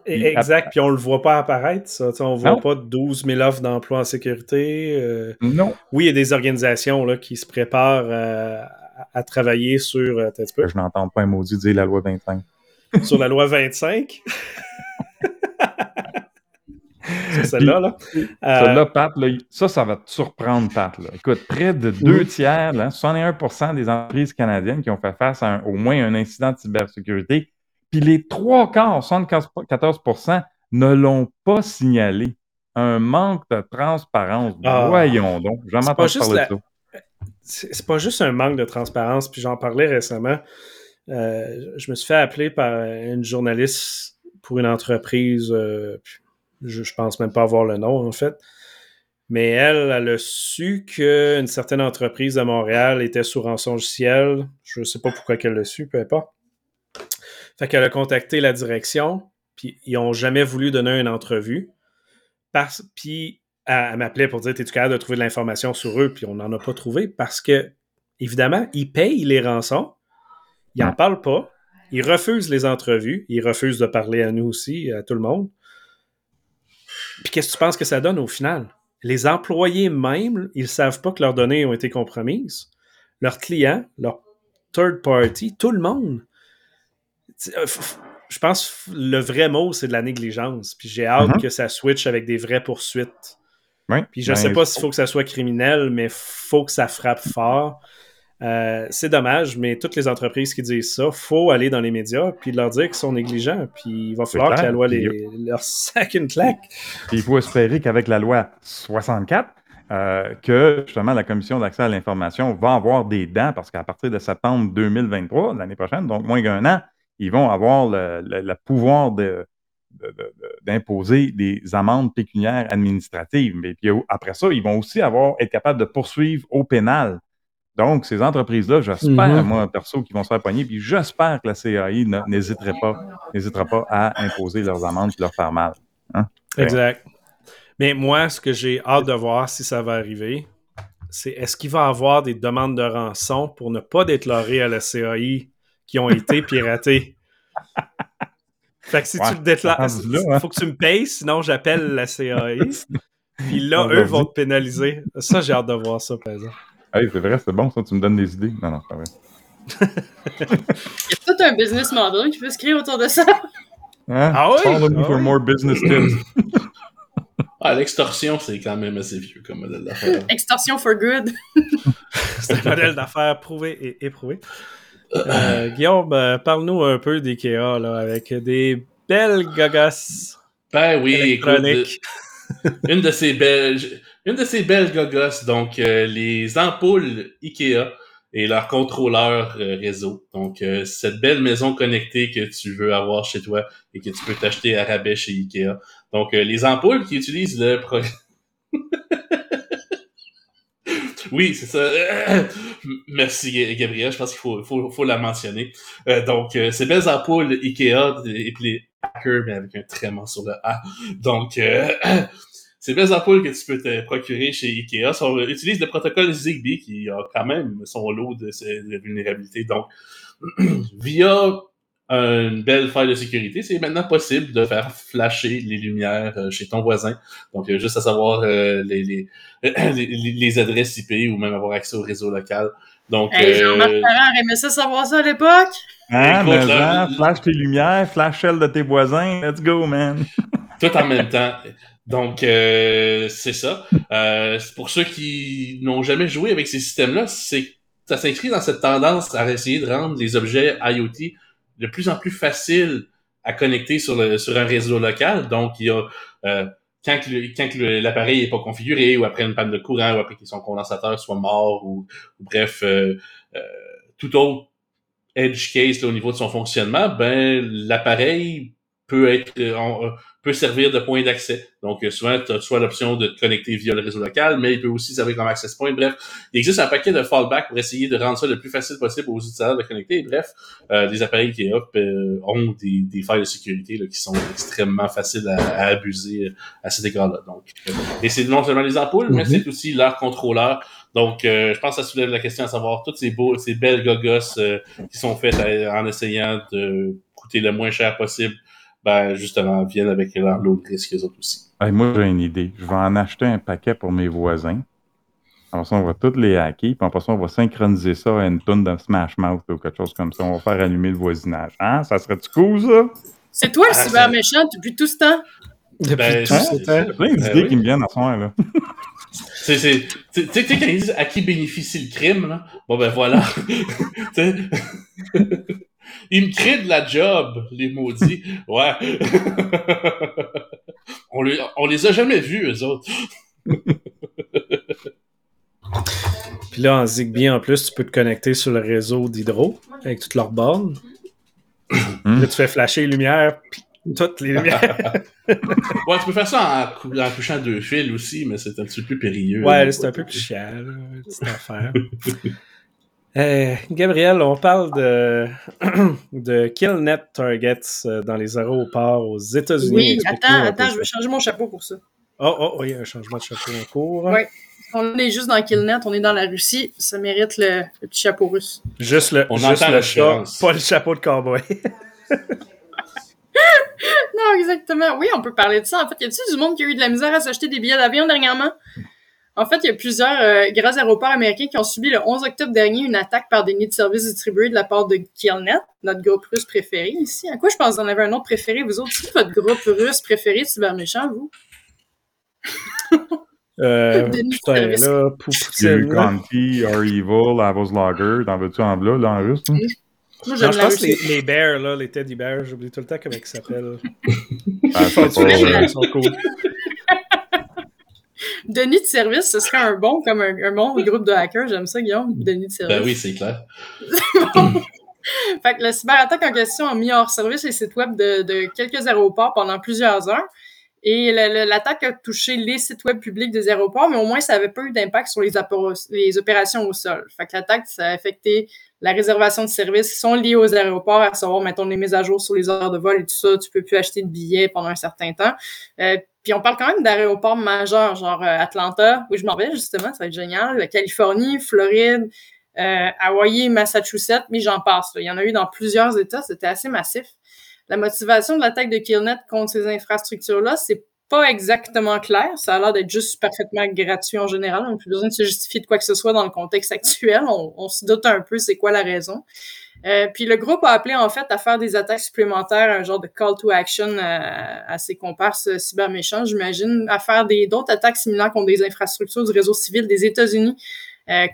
exact, puis on ne le voit pas apparaître, ça. on ne voit pas 12 000 offres d'emploi en sécurité. Euh. non. Oui, il y a des organisations là, qui se préparent euh, à, travailler sur. Je n'entends pas un maudit dire la loi 25. sur la loi 25? celle-là. Là. Celle-là, euh, Pat, ça, ça va te surprendre, Pat. Écoute, près de deux tiers, 61% des entreprises canadiennes qui ont fait face à au moins un incident de cybersécurité, puis les trois quarts, 74% ne l'ont pas signalé. Un manque de transparence. Ah. Voyons donc. Jamais entendu parler de ça. C'est pas juste un manque de transparence, puis j'en parlais récemment. Euh, je me suis fait appeler par une journaliste pour une entreprise, euh, je, je pense même pas avoir le nom, en fait. Mais elle, elle a su qu'une certaine entreprise de Montréal était sous rançon ciel. Je ne sais pas pourquoi qu'elle l'a su, peu importe. Fait qu'elle a contacté la direction, puis ils n'ont jamais voulu donner une entrevue. Parce, puis elle, m'appelait pour dire T'es-tu capable de trouver de l'information sur eux? Puis on n'en a pas trouvé parce que, évidemment, ils payent les rançons, ils n'en parlent pas, ils refusent les entrevues, ils refusent de parler à nous aussi, à tout le monde. Puis qu'est-ce que tu penses que ça donne au final? Les employés même, ils ne savent pas que leurs données ont été compromises. Leurs clients, leurs third party, tout le monde. Euh, je pense que le vrai mot, c'est de la négligence. Puis j'ai hâte mm-hmm. que ça switch avec des vraies poursuites. Puis je ne ben, sais pas s'il faut que ça soit criminel, mais il faut que ça frappe fort. Euh, c'est dommage, mais toutes les entreprises qui disent ça, faut aller dans les médias puis leur dire qu'ils sont négligents. Puis il va falloir que la loi les, leur sac une claque. il faut espérer qu'avec la loi 64, euh, que justement la Commission d'accès à l'information va avoir des dents parce qu'à partir de septembre 2023, l'année prochaine, donc moins qu'un an, ils vont avoir le, pouvoir d'imposer des amendes pécuniaires administratives. Mais puis après ça, ils vont aussi avoir être capables de poursuivre au pénal donc, ces entreprises-là, j'espère, mhm. moi, perso, qui vont se faire poigner, puis j'espère que la CAI n'hésiterait pas, n'hésitera pas à imposer leurs amendes et leur faire mal. Hein? Exact. Mais moi, ce que j'ai hâte de voir si ça va arriver, c'est est-ce qu'il va y avoir des demandes de rançon pour ne pas déclarer à la CAI qui ont été piratées? fait que si tu le déclares, il hein? faut que tu me payes, sinon j'appelle la CAI. Puis là, eux vont te pénaliser. Ça, j'ai hâte de voir ça, par exemple. Hey, c'est vrai, c'est bon, ça, tu me donnes des idées. Non, non, c'est pas vrai. Il y a tout un business model qui peut se créer autour de ça. Hein? Ah oui? Follow me for more business tips. Ah, l'extorsion, c'est quand même assez vieux comme modèle d'affaires. Extorsion for good. c'est un modèle d'affaires prouvé et éprouvé. Euh, Guillaume, euh, parle-nous un peu d'IKEA, là, avec des belles gagas. Ben oui, écoute, une de ces belles une de ces belles gogos, donc euh, les ampoules IKEA et leur contrôleur euh, réseau. Donc, euh, cette belle maison connectée que tu veux avoir chez toi et que tu peux t'acheter à rabais chez IKEA. Donc, les ampoules qui utilisent le oui, c'est ça. Merci, Gabriel. Je pense qu'il faut, faut, faut, la mentionner. donc, ces belles ampoules IKEA, les hackers, mais avec un trément sur le A. Donc, ces belles ampoules que tu peux te procurer chez Ikea sont, utilisent le protocole Zigbee qui a quand même son lot de, de vulnérabilités. Donc, via une belle faille de sécurité, c'est maintenant possible de faire flasher les lumières euh, chez ton voisin. Donc, euh, juste à savoir euh, les, les, les, adresses IP ou même avoir accès au réseau local. Donc, hey, Jean-Marc Parent aimait ça savoir ça à l'époque? Hein, mais là, flash tes lumières, flash celle de tes voisins, let's go, man! Tout en même temps. Donc, c'est ça. pour ceux qui n'ont jamais joué avec ces systèmes-là, c'est ça s'inscrit dans cette tendance à essayer de rendre les objets IoT de plus en plus facile à connecter sur, le, sur un réseau local. Donc, il y a euh, quand, l'appareil est pas configuré ou après une panne de courant ou après que son condensateur soit mort ou, bref, euh, euh, tout autre edge case au niveau de son fonctionnement, ben l'appareil peut être peut servir de point d'accès. Donc, euh, souvent, tu as soit l'option de te connecter via le réseau local, mais il peut aussi servir comme access point. Bref, il existe un paquet de fallback pour essayer de rendre ça le plus facile possible aux utilisateurs de connecter. bref, euh, les appareils qui euh, ont des, des, failles de sécurité là, qui sont extrêmement faciles à, abuser à cet égard-là. Donc, et c'est non seulement les ampoules, mais mm-hmm. c'est aussi leur contrôleur. Donc, je pense que ça soulève la question à savoir toutes ces beaux, ces belles gogos qui sont faites en essayant de coûter le moins cher possible ben justement, viennent avec leur lot de risques, eux autres aussi. moi, j'ai une idée. Je vais en acheter un paquet pour mes voisins. Alors ça, on va tous les hacker, puis en passant, on va synchroniser ça à une tonne de Smash Mouth ou quelque chose comme ça. On va faire allumer le voisinage. Hein? Ça serait-tu cool, ça? C'est toi le ah, cyber méchant depuis tout ce temps? Depuis ben, tout ce temps? Plein d'idées ben qui me viennent à ce moment, là. Tu sais, quand ils disent à qui bénéficie le crime, là? Bon, ben voilà. Ils me créent de la job, les maudits. Ouais. on, les, on les a jamais vus, eux autres. Puis là, en Zigbee, en plus, tu peux te connecter sur le réseau d'Hydro avec toutes leurs bornes. Hmm. Là, tu fais flasher les lumières, puis toutes les lumières. ouais, tu peux faire ça en, en touchant deux fils aussi, mais c'est un petit peu plus périlleux. Ouais, c'est un peu plus cher, petite affaire. Euh, Gabriel, on parle de, de KillNet Targets euh, dans les aéroports aux États-Unis. Oui, attends, attends, je vais changer mon chapeau pour ça. Oh, oh, oui, un changement de chapeau en cours. Oui. On est juste dans KillNet, on est dans la Russie, ça mérite le, petit chapeau russe. Juste le, on juste le chat, pas le chapeau de cowboy. non, exactement. Oui, on peut parler de ça. En fait, y a-t-il du monde qui a eu de la misère à s'acheter des billets d'avion dernièrement? En fait, il y a plusieurs euh, grands aéroports américains qui ont subi le 11 octobre dernier une attaque par des nids de services distribués de la part de Killnet, notre groupe russe préféré ici. À quoi je pense que vous en avez un autre préféré, vous autres? C'est votre groupe russe préféré, cyber méchant, vous? euh, putain, là. Conti, Are Evil, Avos Lager, t'en veux-tu en là, en russe? Moi, non, je pense les, les, bears, là, les teddy bears, j'oublie tout le temps comment ils s'appellent. ah, ils sont cool. Denis de service, ce serait un bon comme un, bon groupe de hackers. J'aime ça, Guillaume. Denis de service. Ben oui, c'est clair. fait que le cyberattaque en question a mis hors service les sites web de, quelques aéroports pendant plusieurs heures. Et l'attaque a touché les sites web publics des aéroports, mais au moins, ça n'avait pas eu d'impact sur les, les, opérations au sol. Fait que l'attaque, ça a affecté la réservation de services qui sont liés aux aéroports, à savoir, mettons, les mises à jour sur les heures de vol et tout ça. Tu peux plus acheter de billets pendant un certain temps. Euh, puis on parle quand même d'aéroports majeurs, genre euh, Atlanta, où je m'en vais justement, ça va être génial, la Californie, Floride, euh, Hawaii, Massachusetts, mais j'en passe. Il y en a eu dans plusieurs États, c'était assez massif. La motivation de l'attaque de Killnet contre ces infrastructures-là, c'est pas exactement clair. Ça a l'air d'être juste parfaitement gratuit en général. On n'a plus besoin de se justifier de quoi que ce soit dans le contexte actuel. On, on se doute un peu c'est quoi la raison. Euh, puis le groupe a appelé en fait à faire des attaques supplémentaires, un genre de call to action euh, à, ses comparses euh, cyberméchants, j'imagine, à faire des d'autres attaques similaires contre des infrastructures du réseau civil des États-Unis,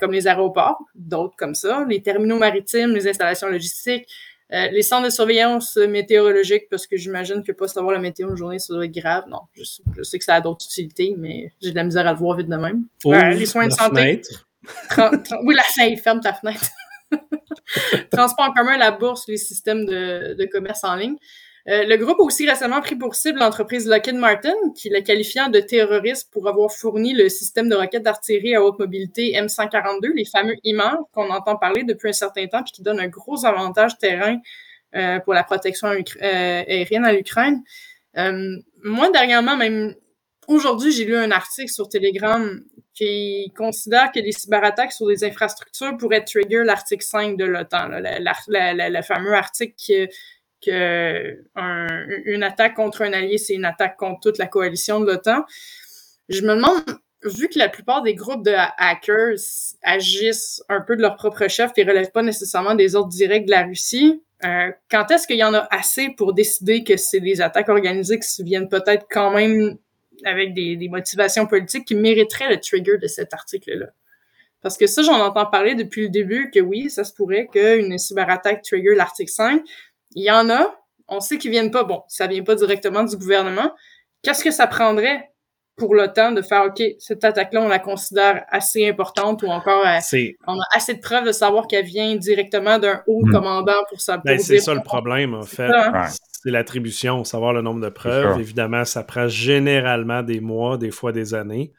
comme les aéroports, d'autres comme ça, les terminaux maritimes, les installations logistiques, les centres de surveillance météorologique, parce que j'imagine que pas savoir la météo une journée, ça doit être grave. Non, je, sais que ça a d'autres utilités, mais j'ai de la misère à le voir vite de même. les soins de santé. oui, la fenêtre, ferme ta fenêtre. Transport en commun, la bourse, les systèmes de, commerce en ligne. Euh, le groupe a aussi récemment pris pour cible l'entreprise Lockheed Martin, qui l'a qualifiant de terroriste pour avoir fourni le système de roquettes d'artillerie à haute mobilité M142, les fameux IMAR qu'on entend parler depuis un certain temps, puis qui donnent un gros avantage terrain euh, pour la protection euh, aérienne à l'Ukraine. moi, dernièrement, même aujourd'hui, j'ai lu un article sur Telegram qui considère que les cyberattaques sur des infrastructures pourraient trigger l'article 5 de l'OTAN, le fameux article que, que attaque contre un allié, c'est une attaque contre toute la coalition de l'OTAN. Je me demande, vu que la plupart des groupes de hackers agissent un peu de leur propre chef et relèvent pas nécessairement des ordres directs de la Russie, euh, quand est-ce qu'il y en a assez pour décider que c'est des attaques organisées qui viennent peut-être quand même avec des, motivations politiques qui mériteraient le trigger de cet article-là? Parce que ça, j'en entends parler depuis le début que oui, ça se pourrait qu'une cyberattaque trigger l'article 5. Il y en a, on sait qu'ils viennent pas, bon, ça vient pas directement du gouvernement. Qu'est-ce que ça prendrait pour l'OTAN de faire, OK, cette attaque-là, on la considère assez importante ou encore euh, on a assez de preuves de savoir qu'elle vient directement d'un haut hmm. commandant pour ça. Ben, c'est ça le problème, en fait. Hein? C'est l'attribution, savoir le nombre de preuves. Évidemment, ça prend généralement des mois, des fois des années.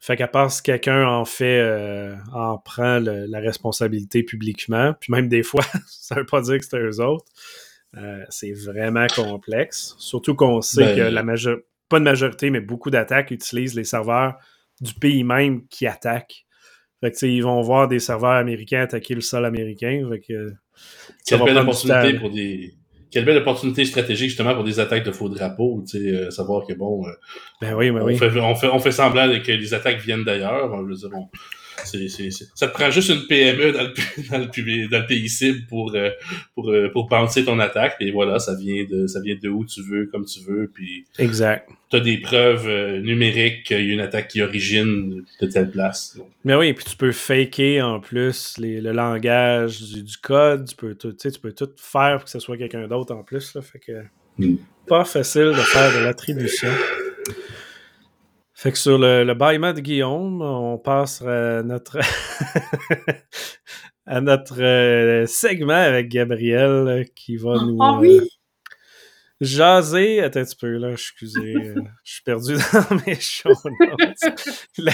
Fait qu'à part si quelqu'un en fait, euh, en prend la responsabilité publiquement, puis même des fois, ça veut pas dire que c'est eux autres. Euh, c'est vraiment complexe. Surtout qu'on sait ben, que la majorité pas de majorité, mais beaucoup d'attaques utilisent les serveurs du pays même qui attaquent. Fait que, ils vont voir des serveurs américains attaquer le sol américain. Fait que, Quelle belle opportunité pour des. Quelle belle opportunité stratégique justement pour des attaques de faux drapeaux, tu sais, euh, savoir que bon, euh, ben oui, ben on, oui. Fait, on, fait, on fait semblant que les attaques viennent d'ailleurs. Ça te prend juste une PME dans le, dans le, dans le pays cible pour, euh, pour, euh, pour bouncer ton attaque. Et voilà, ça vient de, ça vient de où tu veux, comme tu veux. Puis exact. Tu as des preuves euh, numériques qu'il y a une attaque qui origine de telle place. Mais oui, puis tu peux faker en plus les, le langage du, code. Tu peux, tout, tu peux tout faire pour que ce soit quelqu'un d'autre en plus. Là, fait que mm. pas facile de faire de l'attribution. Fait que sur le, le bâillement de Guillaume, on passe à notre à notre euh, segment avec Gabriel qui va ah, nous ah oui. euh, jaser. Attends un petit peu là, excusez, euh, je suis perdu dans mes choses. le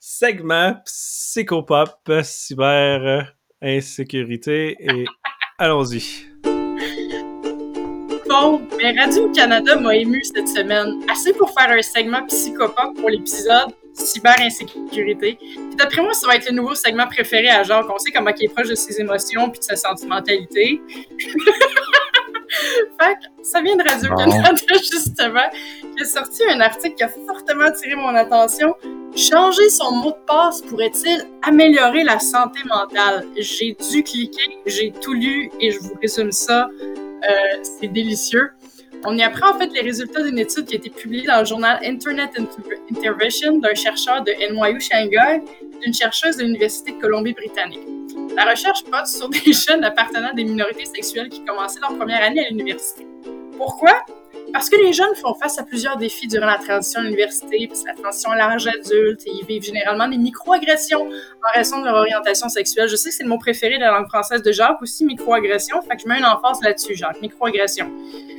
segment psychopop, cyber insécurité et allons-y. Mais Radio-Canada m'a ému cette semaine, assez pour faire un segment psychopathe pour l'épisode cyber-insécurité. Puis d'après moi, ça va être le nouveau segment préféré à Jacques. On sait comment il est proche de ses émotions puis de sa sentimentalité. fait que ça vient de Radio-Canada, justement, qui a sorti un article qui a fortement attiré mon attention. Changer son mot de passe pourrait-il améliorer la santé mentale? J'ai dû cliquer, j'ai tout lu et je vous résume ça c'est délicieux. On y apprend en fait les résultats d'une étude qui a été publiée dans le journal Internet Intervention d'un chercheur de NYU Shanghai d'une chercheuse de l'Université de Colombie-Britannique. La recherche porte sur des jeunes appartenant à des minorités sexuelles qui commençaient leur première année à l'université. Pourquoi? Parce que les jeunes font face à plusieurs défis durant la transition à l'université, puis la transition à l'âge adulte, et ils vivent généralement des microagressions en raison de leur orientation sexuelle. Je sais que c'est le mot préféré de la langue française de Jacques aussi, microagression, fait que je mets une emphase là-dessus, Jacques, microagression.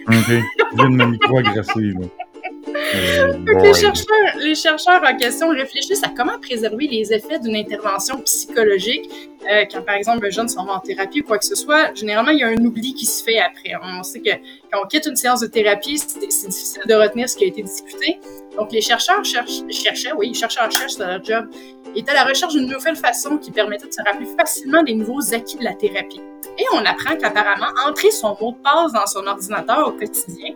Ok, je viens de me microagresser, les, chercheurs, les, chercheurs, en question réfléchissent à comment préserver les effets d'une intervention psychologique. Euh, quand, par exemple, un jeune s'en va en thérapie ou quoi que ce soit, généralement, il y a un oubli qui se fait après. On sait que quand on quitte une séance de thérapie, c'est difficile de retenir ce qui a été discuté. Donc, les chercheurs cherchent, cherchaient, oui, les chercheurs cherchent leur job, étaient à la recherche d'une nouvelle façon qui permettait de se rappeler facilement des nouveaux acquis de la thérapie. Et on apprend qu'apparemment, entrer son mot de passe dans son ordinateur au quotidien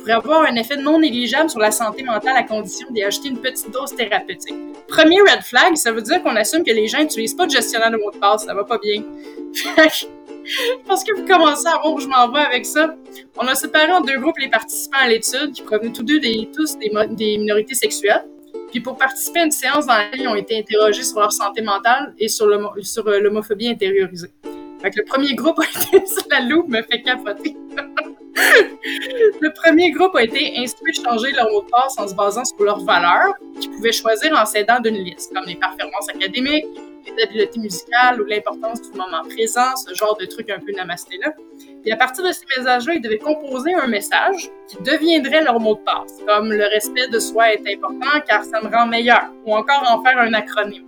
pourrait avoir un effet non négligeable sur la santé mentale à condition d'y ajouter une petite dose thérapeutique. Premier red flag, ça veut dire qu'on assume que les gens n'utilisent pas de gestionnaire de mots de passe, ça va pas bien. Parce que vous commencez à voir où je m'en vais avec ça. On a séparé en deux groupes les participants à l'étude qui provenaient tous deux des, des minorités sexuelles. Puis pour participer à une séance dans laquelle ils ont été interrogés sur leur santé mentale et sur euh, l'homophobie intériorisée. Fait que le premier groupe a été sur la loupe me fait capoter. le premier groupe a été instruit de changer leur mot de passe en se basant sur leurs valeurs, qu'ils pouvaient choisir en s'aidant d'une liste, comme les performances académiques, les habiletés musicales ou l'importance du moment présent, ce genre de trucs un peu namasté-là. Et à partir de ces messages-là, ils devaient composer un message qui deviendrait leur mot de passe, comme le respect de soi est important car ça me rend meilleur, ou encore en faire un acronyme.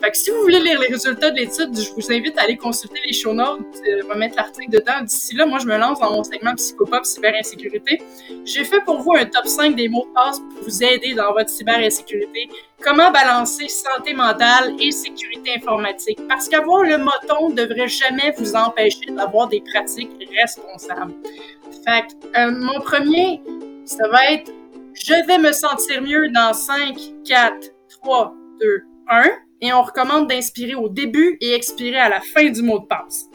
Fait que si vous voulez lire les résultats de l'étude, je vous invite à aller consulter les show notes. Euh, mettre l'article dedans. D'ici là, moi, je me lance dans mon segment Psychopop Cyberinsécurité. J'ai fait pour vous un top 5 des mots de passe pour vous aider dans votre cyberinsécurité. Comment balancer santé mentale et sécurité informatique? Parce qu'avoir le moton ne devrait jamais vous empêcher d'avoir des pratiques responsables. Fait que, euh, mon premier, ça va être je vais me sentir mieux dans 5, 4, 3, 2, 1. Et on recommande d'inspirer au début et expirer à la fin du mot de passe.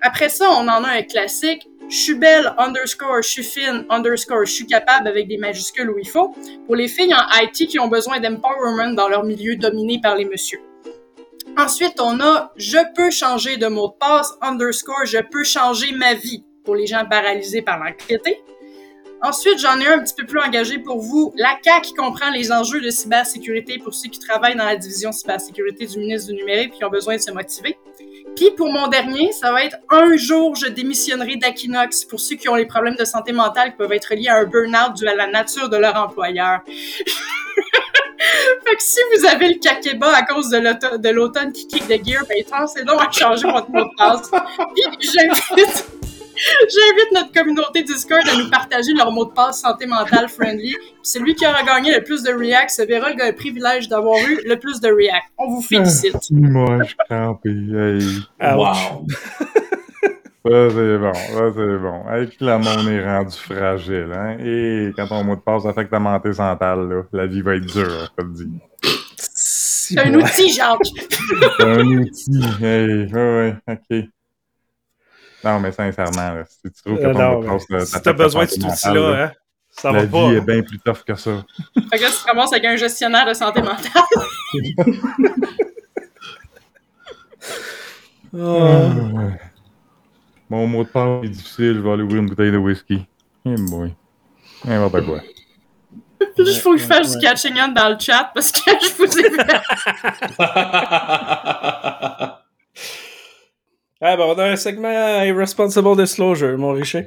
Après ça, on en a un classique. Je suis belle, underscore, je suis fine, underscore, je suis capable avec des majuscules où il faut. Pour les filles en IT qui ont besoin d'empowerment dans leur milieu dominé par les messieurs. Ensuite, on a je peux changer de mot de passe, underscore, je peux changer ma vie pour les gens paralysés par l'anxiété. Ensuite, j'en ai un petit peu plus engagé pour vous. La CAC qui comprend les enjeux de cybersécurité pour ceux qui travaillent dans la division cybersécurité du ministre du numérique et qui ont besoin de se motiver. Puis pour mon dernier, ça va être un jour je démissionnerai d'Aquinox pour ceux qui ont les problèmes de santé mentale qui peuvent être liés à un burn-out dû à la nature de leur employeur. fait que si vous avez le kakeba à cause de l'automne qui kick the gear, ben c'est donc à changer votre mot de passe. Puis j'invite J'invite notre communauté Discord à nous partager leur mot de passe santé mentale friendly. Celui qui aura gagné le plus de react se verra le privilège d'avoir eu le plus de react. On vous félicite. Moi, je crampe. Hey. Wow. Ça, c'est bon, ça, c'est bon. Avec la monde est rendu fragile, hein. Et quand ton mot de passe affecte ta santé mentale, là, la vie va être dure, je te le dis. C'est un outil, Jacques. C'est un outil. Hey, ouais, ouais, ok. Non, mais sincèrement, là, si tu trouves que Euh, ton passe, mais là, si t'as ta besoin de cet outil-là, hein, ça La va pas. vie est bien plus tough que ça. Fait que là, tu te ramasses avec un gestionnaire de santé mentale. Ouais. Mon mot de passe est difficile, je vais aller ouvrir une bouteille de whisky. Eh boy. N'importe quoi. Il faut que je fasse ouais. du catching on dans le chat parce que je vous ai vu. Ah, ben, on a un segment Irresponsible Disclosure, mon Richer.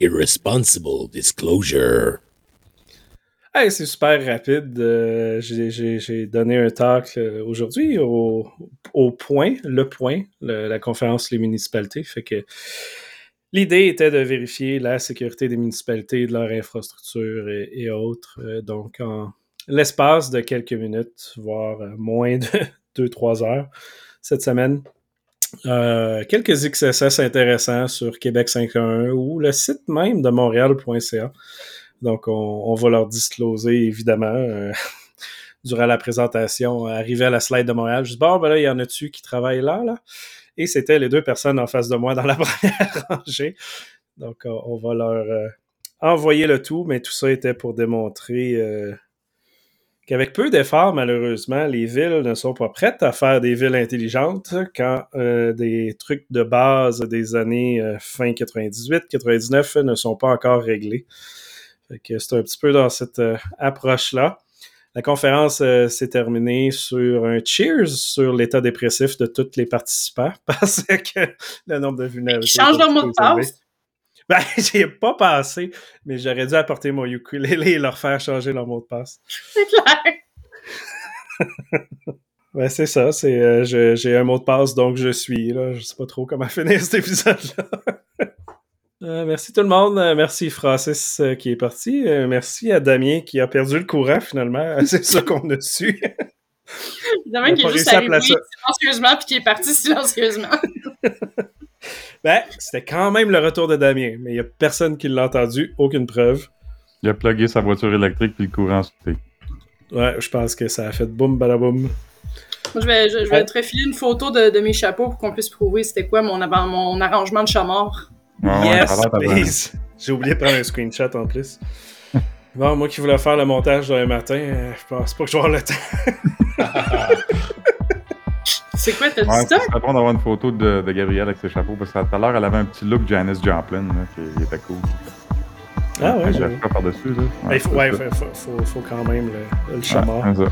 Irresponsible disclosure. Hey, c'est super rapide. Euh, j'ai- donné un talk euh, aujourd'hui au, au Point, le Point, le- la conférence Les municipalités. Fait que l'idée était de vérifier la sécurité des municipalités, de leur infrastructure et, et autres. Euh, donc, en l'espace de quelques minutes, voire euh, moins de 2-3 heures cette semaine. Euh, quelques XSS intéressants sur Québec 511 ou le site même de montréal.ca. Donc, on, on va leur discloser, évidemment, euh, durant la présentation. Arrivé à la slide de Montréal, je dis, bon, ben là, il y en a-tu qui travaillent là, là? Et c'était les deux personnes en face de moi dans la première rangée. Donc, on, va leur euh, envoyer le tout, mais tout ça était pour démontrer euh, qu'avec peu d'efforts, malheureusement, les villes ne sont pas prêtes à faire des villes intelligentes quand euh, des trucs de base des années euh, fin 98-99 ne sont pas encore réglés. C'est un petit peu dans cette euh, approche-là. La conférence s'est terminée sur un cheers sur l'état dépressif de tous les participants parce que le nombre de vulnérabilités. Ils changent est un leur mot de passe. Ben, j'y ai pas passé, mais j'aurais dû apporter mon ukulélé et leur faire changer leur mot de passe. C'est clair. Ben, c'est ça, c'est euh, je- j'ai un mot de passe, donc je suis. Là. Je sais pas trop comment finir cet épisode-là. Euh, merci tout le monde. Euh, merci Francis euh, qui est parti. Euh, merci à Damien qui a perdu le courant finalement. C'est ça qu'on a su. Évidemment qu'il est juste arrivé silencieusement puis qu'il est parti silencieusement. ben, c'était quand même le retour de Damien, mais il y a personne qui l'a entendu, aucune preuve. Il a plugué sa voiture électrique puis le courant sauté. Ouais, je pense que ça a fait boum badaboum. Moi, je vais, je, je vais te refiler une photo de, de mes chapeaux pour qu'on puisse prouver c'était quoi mon, avant- mon arrangement de chamard. Ouais, yes, please. J'ai oublié de prendre un screenshot en plus. Bon, moi qui voulais faire le montage demain matin, euh, je pense pas que je vais avoir le temps. C'est quoi, t'as Ouais, dit ça? c'est bon d'avoir une photo de, de Gabrielle avec ses chapeaux parce que tout à l'heure, elle avait un petit look Janis Joplin là, qui, qui était cool. Ah ouais, j'avoue. la par-dessus. Là. Ben, il faut, ouais, faut, faut, faut- faut quand même le, le Ouais, chamard. c'est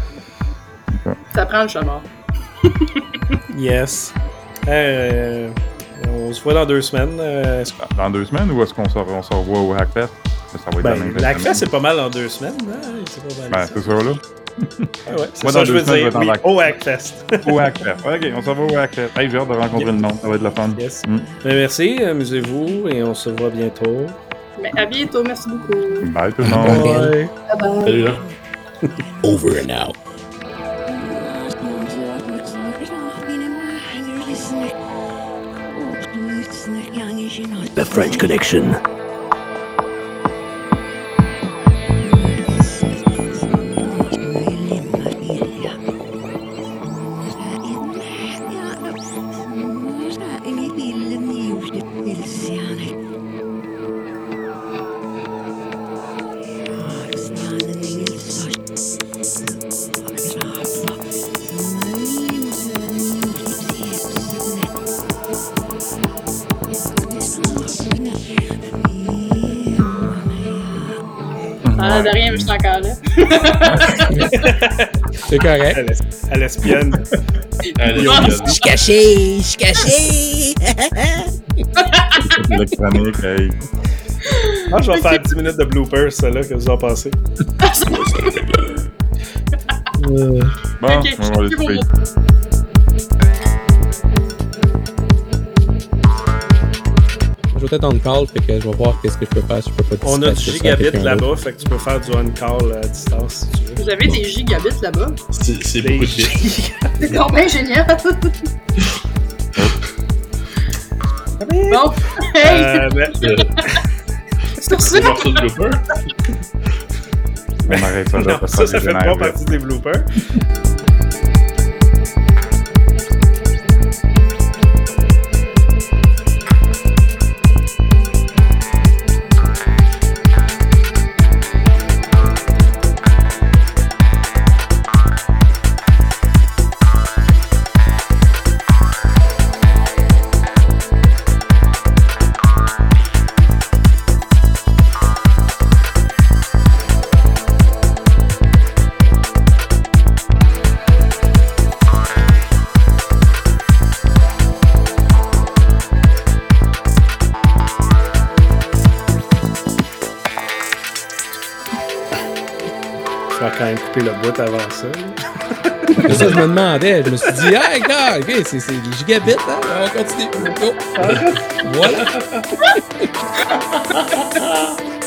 ça. Ça prend le chamard. Yes. Euh, on se voit dans deux semaines. euh, Dans deux semaines ou est-ce qu'on se, on se revoit au Hackfest? Ça va être ben, semaine. c'est pas mal dans deux semaines. hein, c'est pas mal Ben, ça. c'est ça, là. Ah ouais, c'est Moi, ça dans que je deux veux semaines, je dire. Oui, au Hackfest. Au Hackfest. OK, on s'en va au Hackfest. Hey, j'ai hâte de rencontrer le nom. Ça va être le fun. Yes. Mm. Ben, merci, amusez-vous et on se voit bientôt. Mais à bientôt, merci beaucoup. Bye tout le monde. Bye. Bye bye. Là. Over and out. The French Connection. C'est correct. Elle, elle espionne. Y va. Je suis caché, je suis caché. Électronique, hey. Moi, je vais faire 10 minutes de bloopers, celle-là, que vous en pensez. Bon, Ok, on va aller peut-être en call, fait que je vais voir qu'est-ce que je peux faire si je peux pas On a du gigabit là-bas, fait que tu peux faire du on-call à distance si tu veux. Vous avez des gigabits là-bas? C'est c'est Des beaucoup de bits. C'est donc bien génial! bon, hey! Euh, ben, Euh, sur Un ça, morceau de blooper. On arrête ça ça, ça fait pas partie des bloopers. Demandais. Je me suis dit, ah, gars, ok, c'est c'est des gigabits, hein? On continue. Go. Voilà.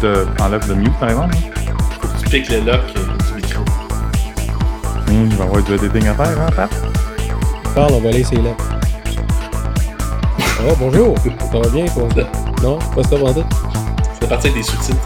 que faut que te enlèves le mute, par exemple. hein? Tu piques le lock euh, du micro. Hum, il va y avoir du editing à faire, hein, Pat? Parle, on va laisser là. Oh, bonjour. Ça va bien, toi? Non, pas ça, Brandon? C'est parti avec des sous-titres.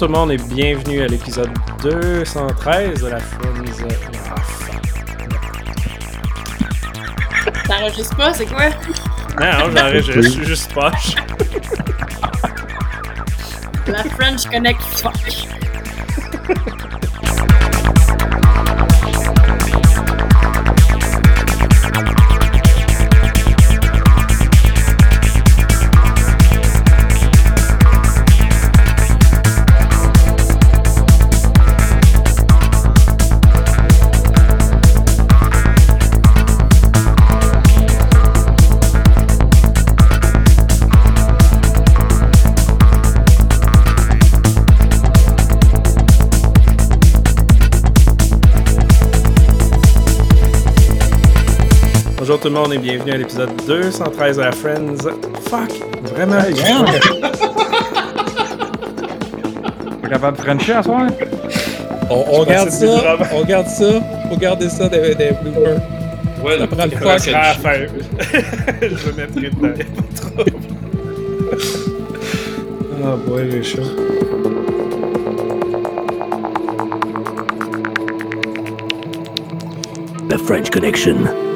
Tout le monde et bienvenue à l'épisode 213 de la Friends. Fuck. T'enregistres pas, c'est quoi? Non, non, j'enregistre, je suis juste poche. La French Connect Fuck. Tout le monde et bienvenue à l'épisode 213 de la Friends. Fuck, vraiment. Pas capable de Frencher à soir? On, on garde ça, on garde ça. Faut garder ça des, des bloopers. Ouais, Ça prend le fuck, À la le- fin. je me mettrai dedans, y'a pas de trouble. Ah, boy, j'ai chaud. The French Connection.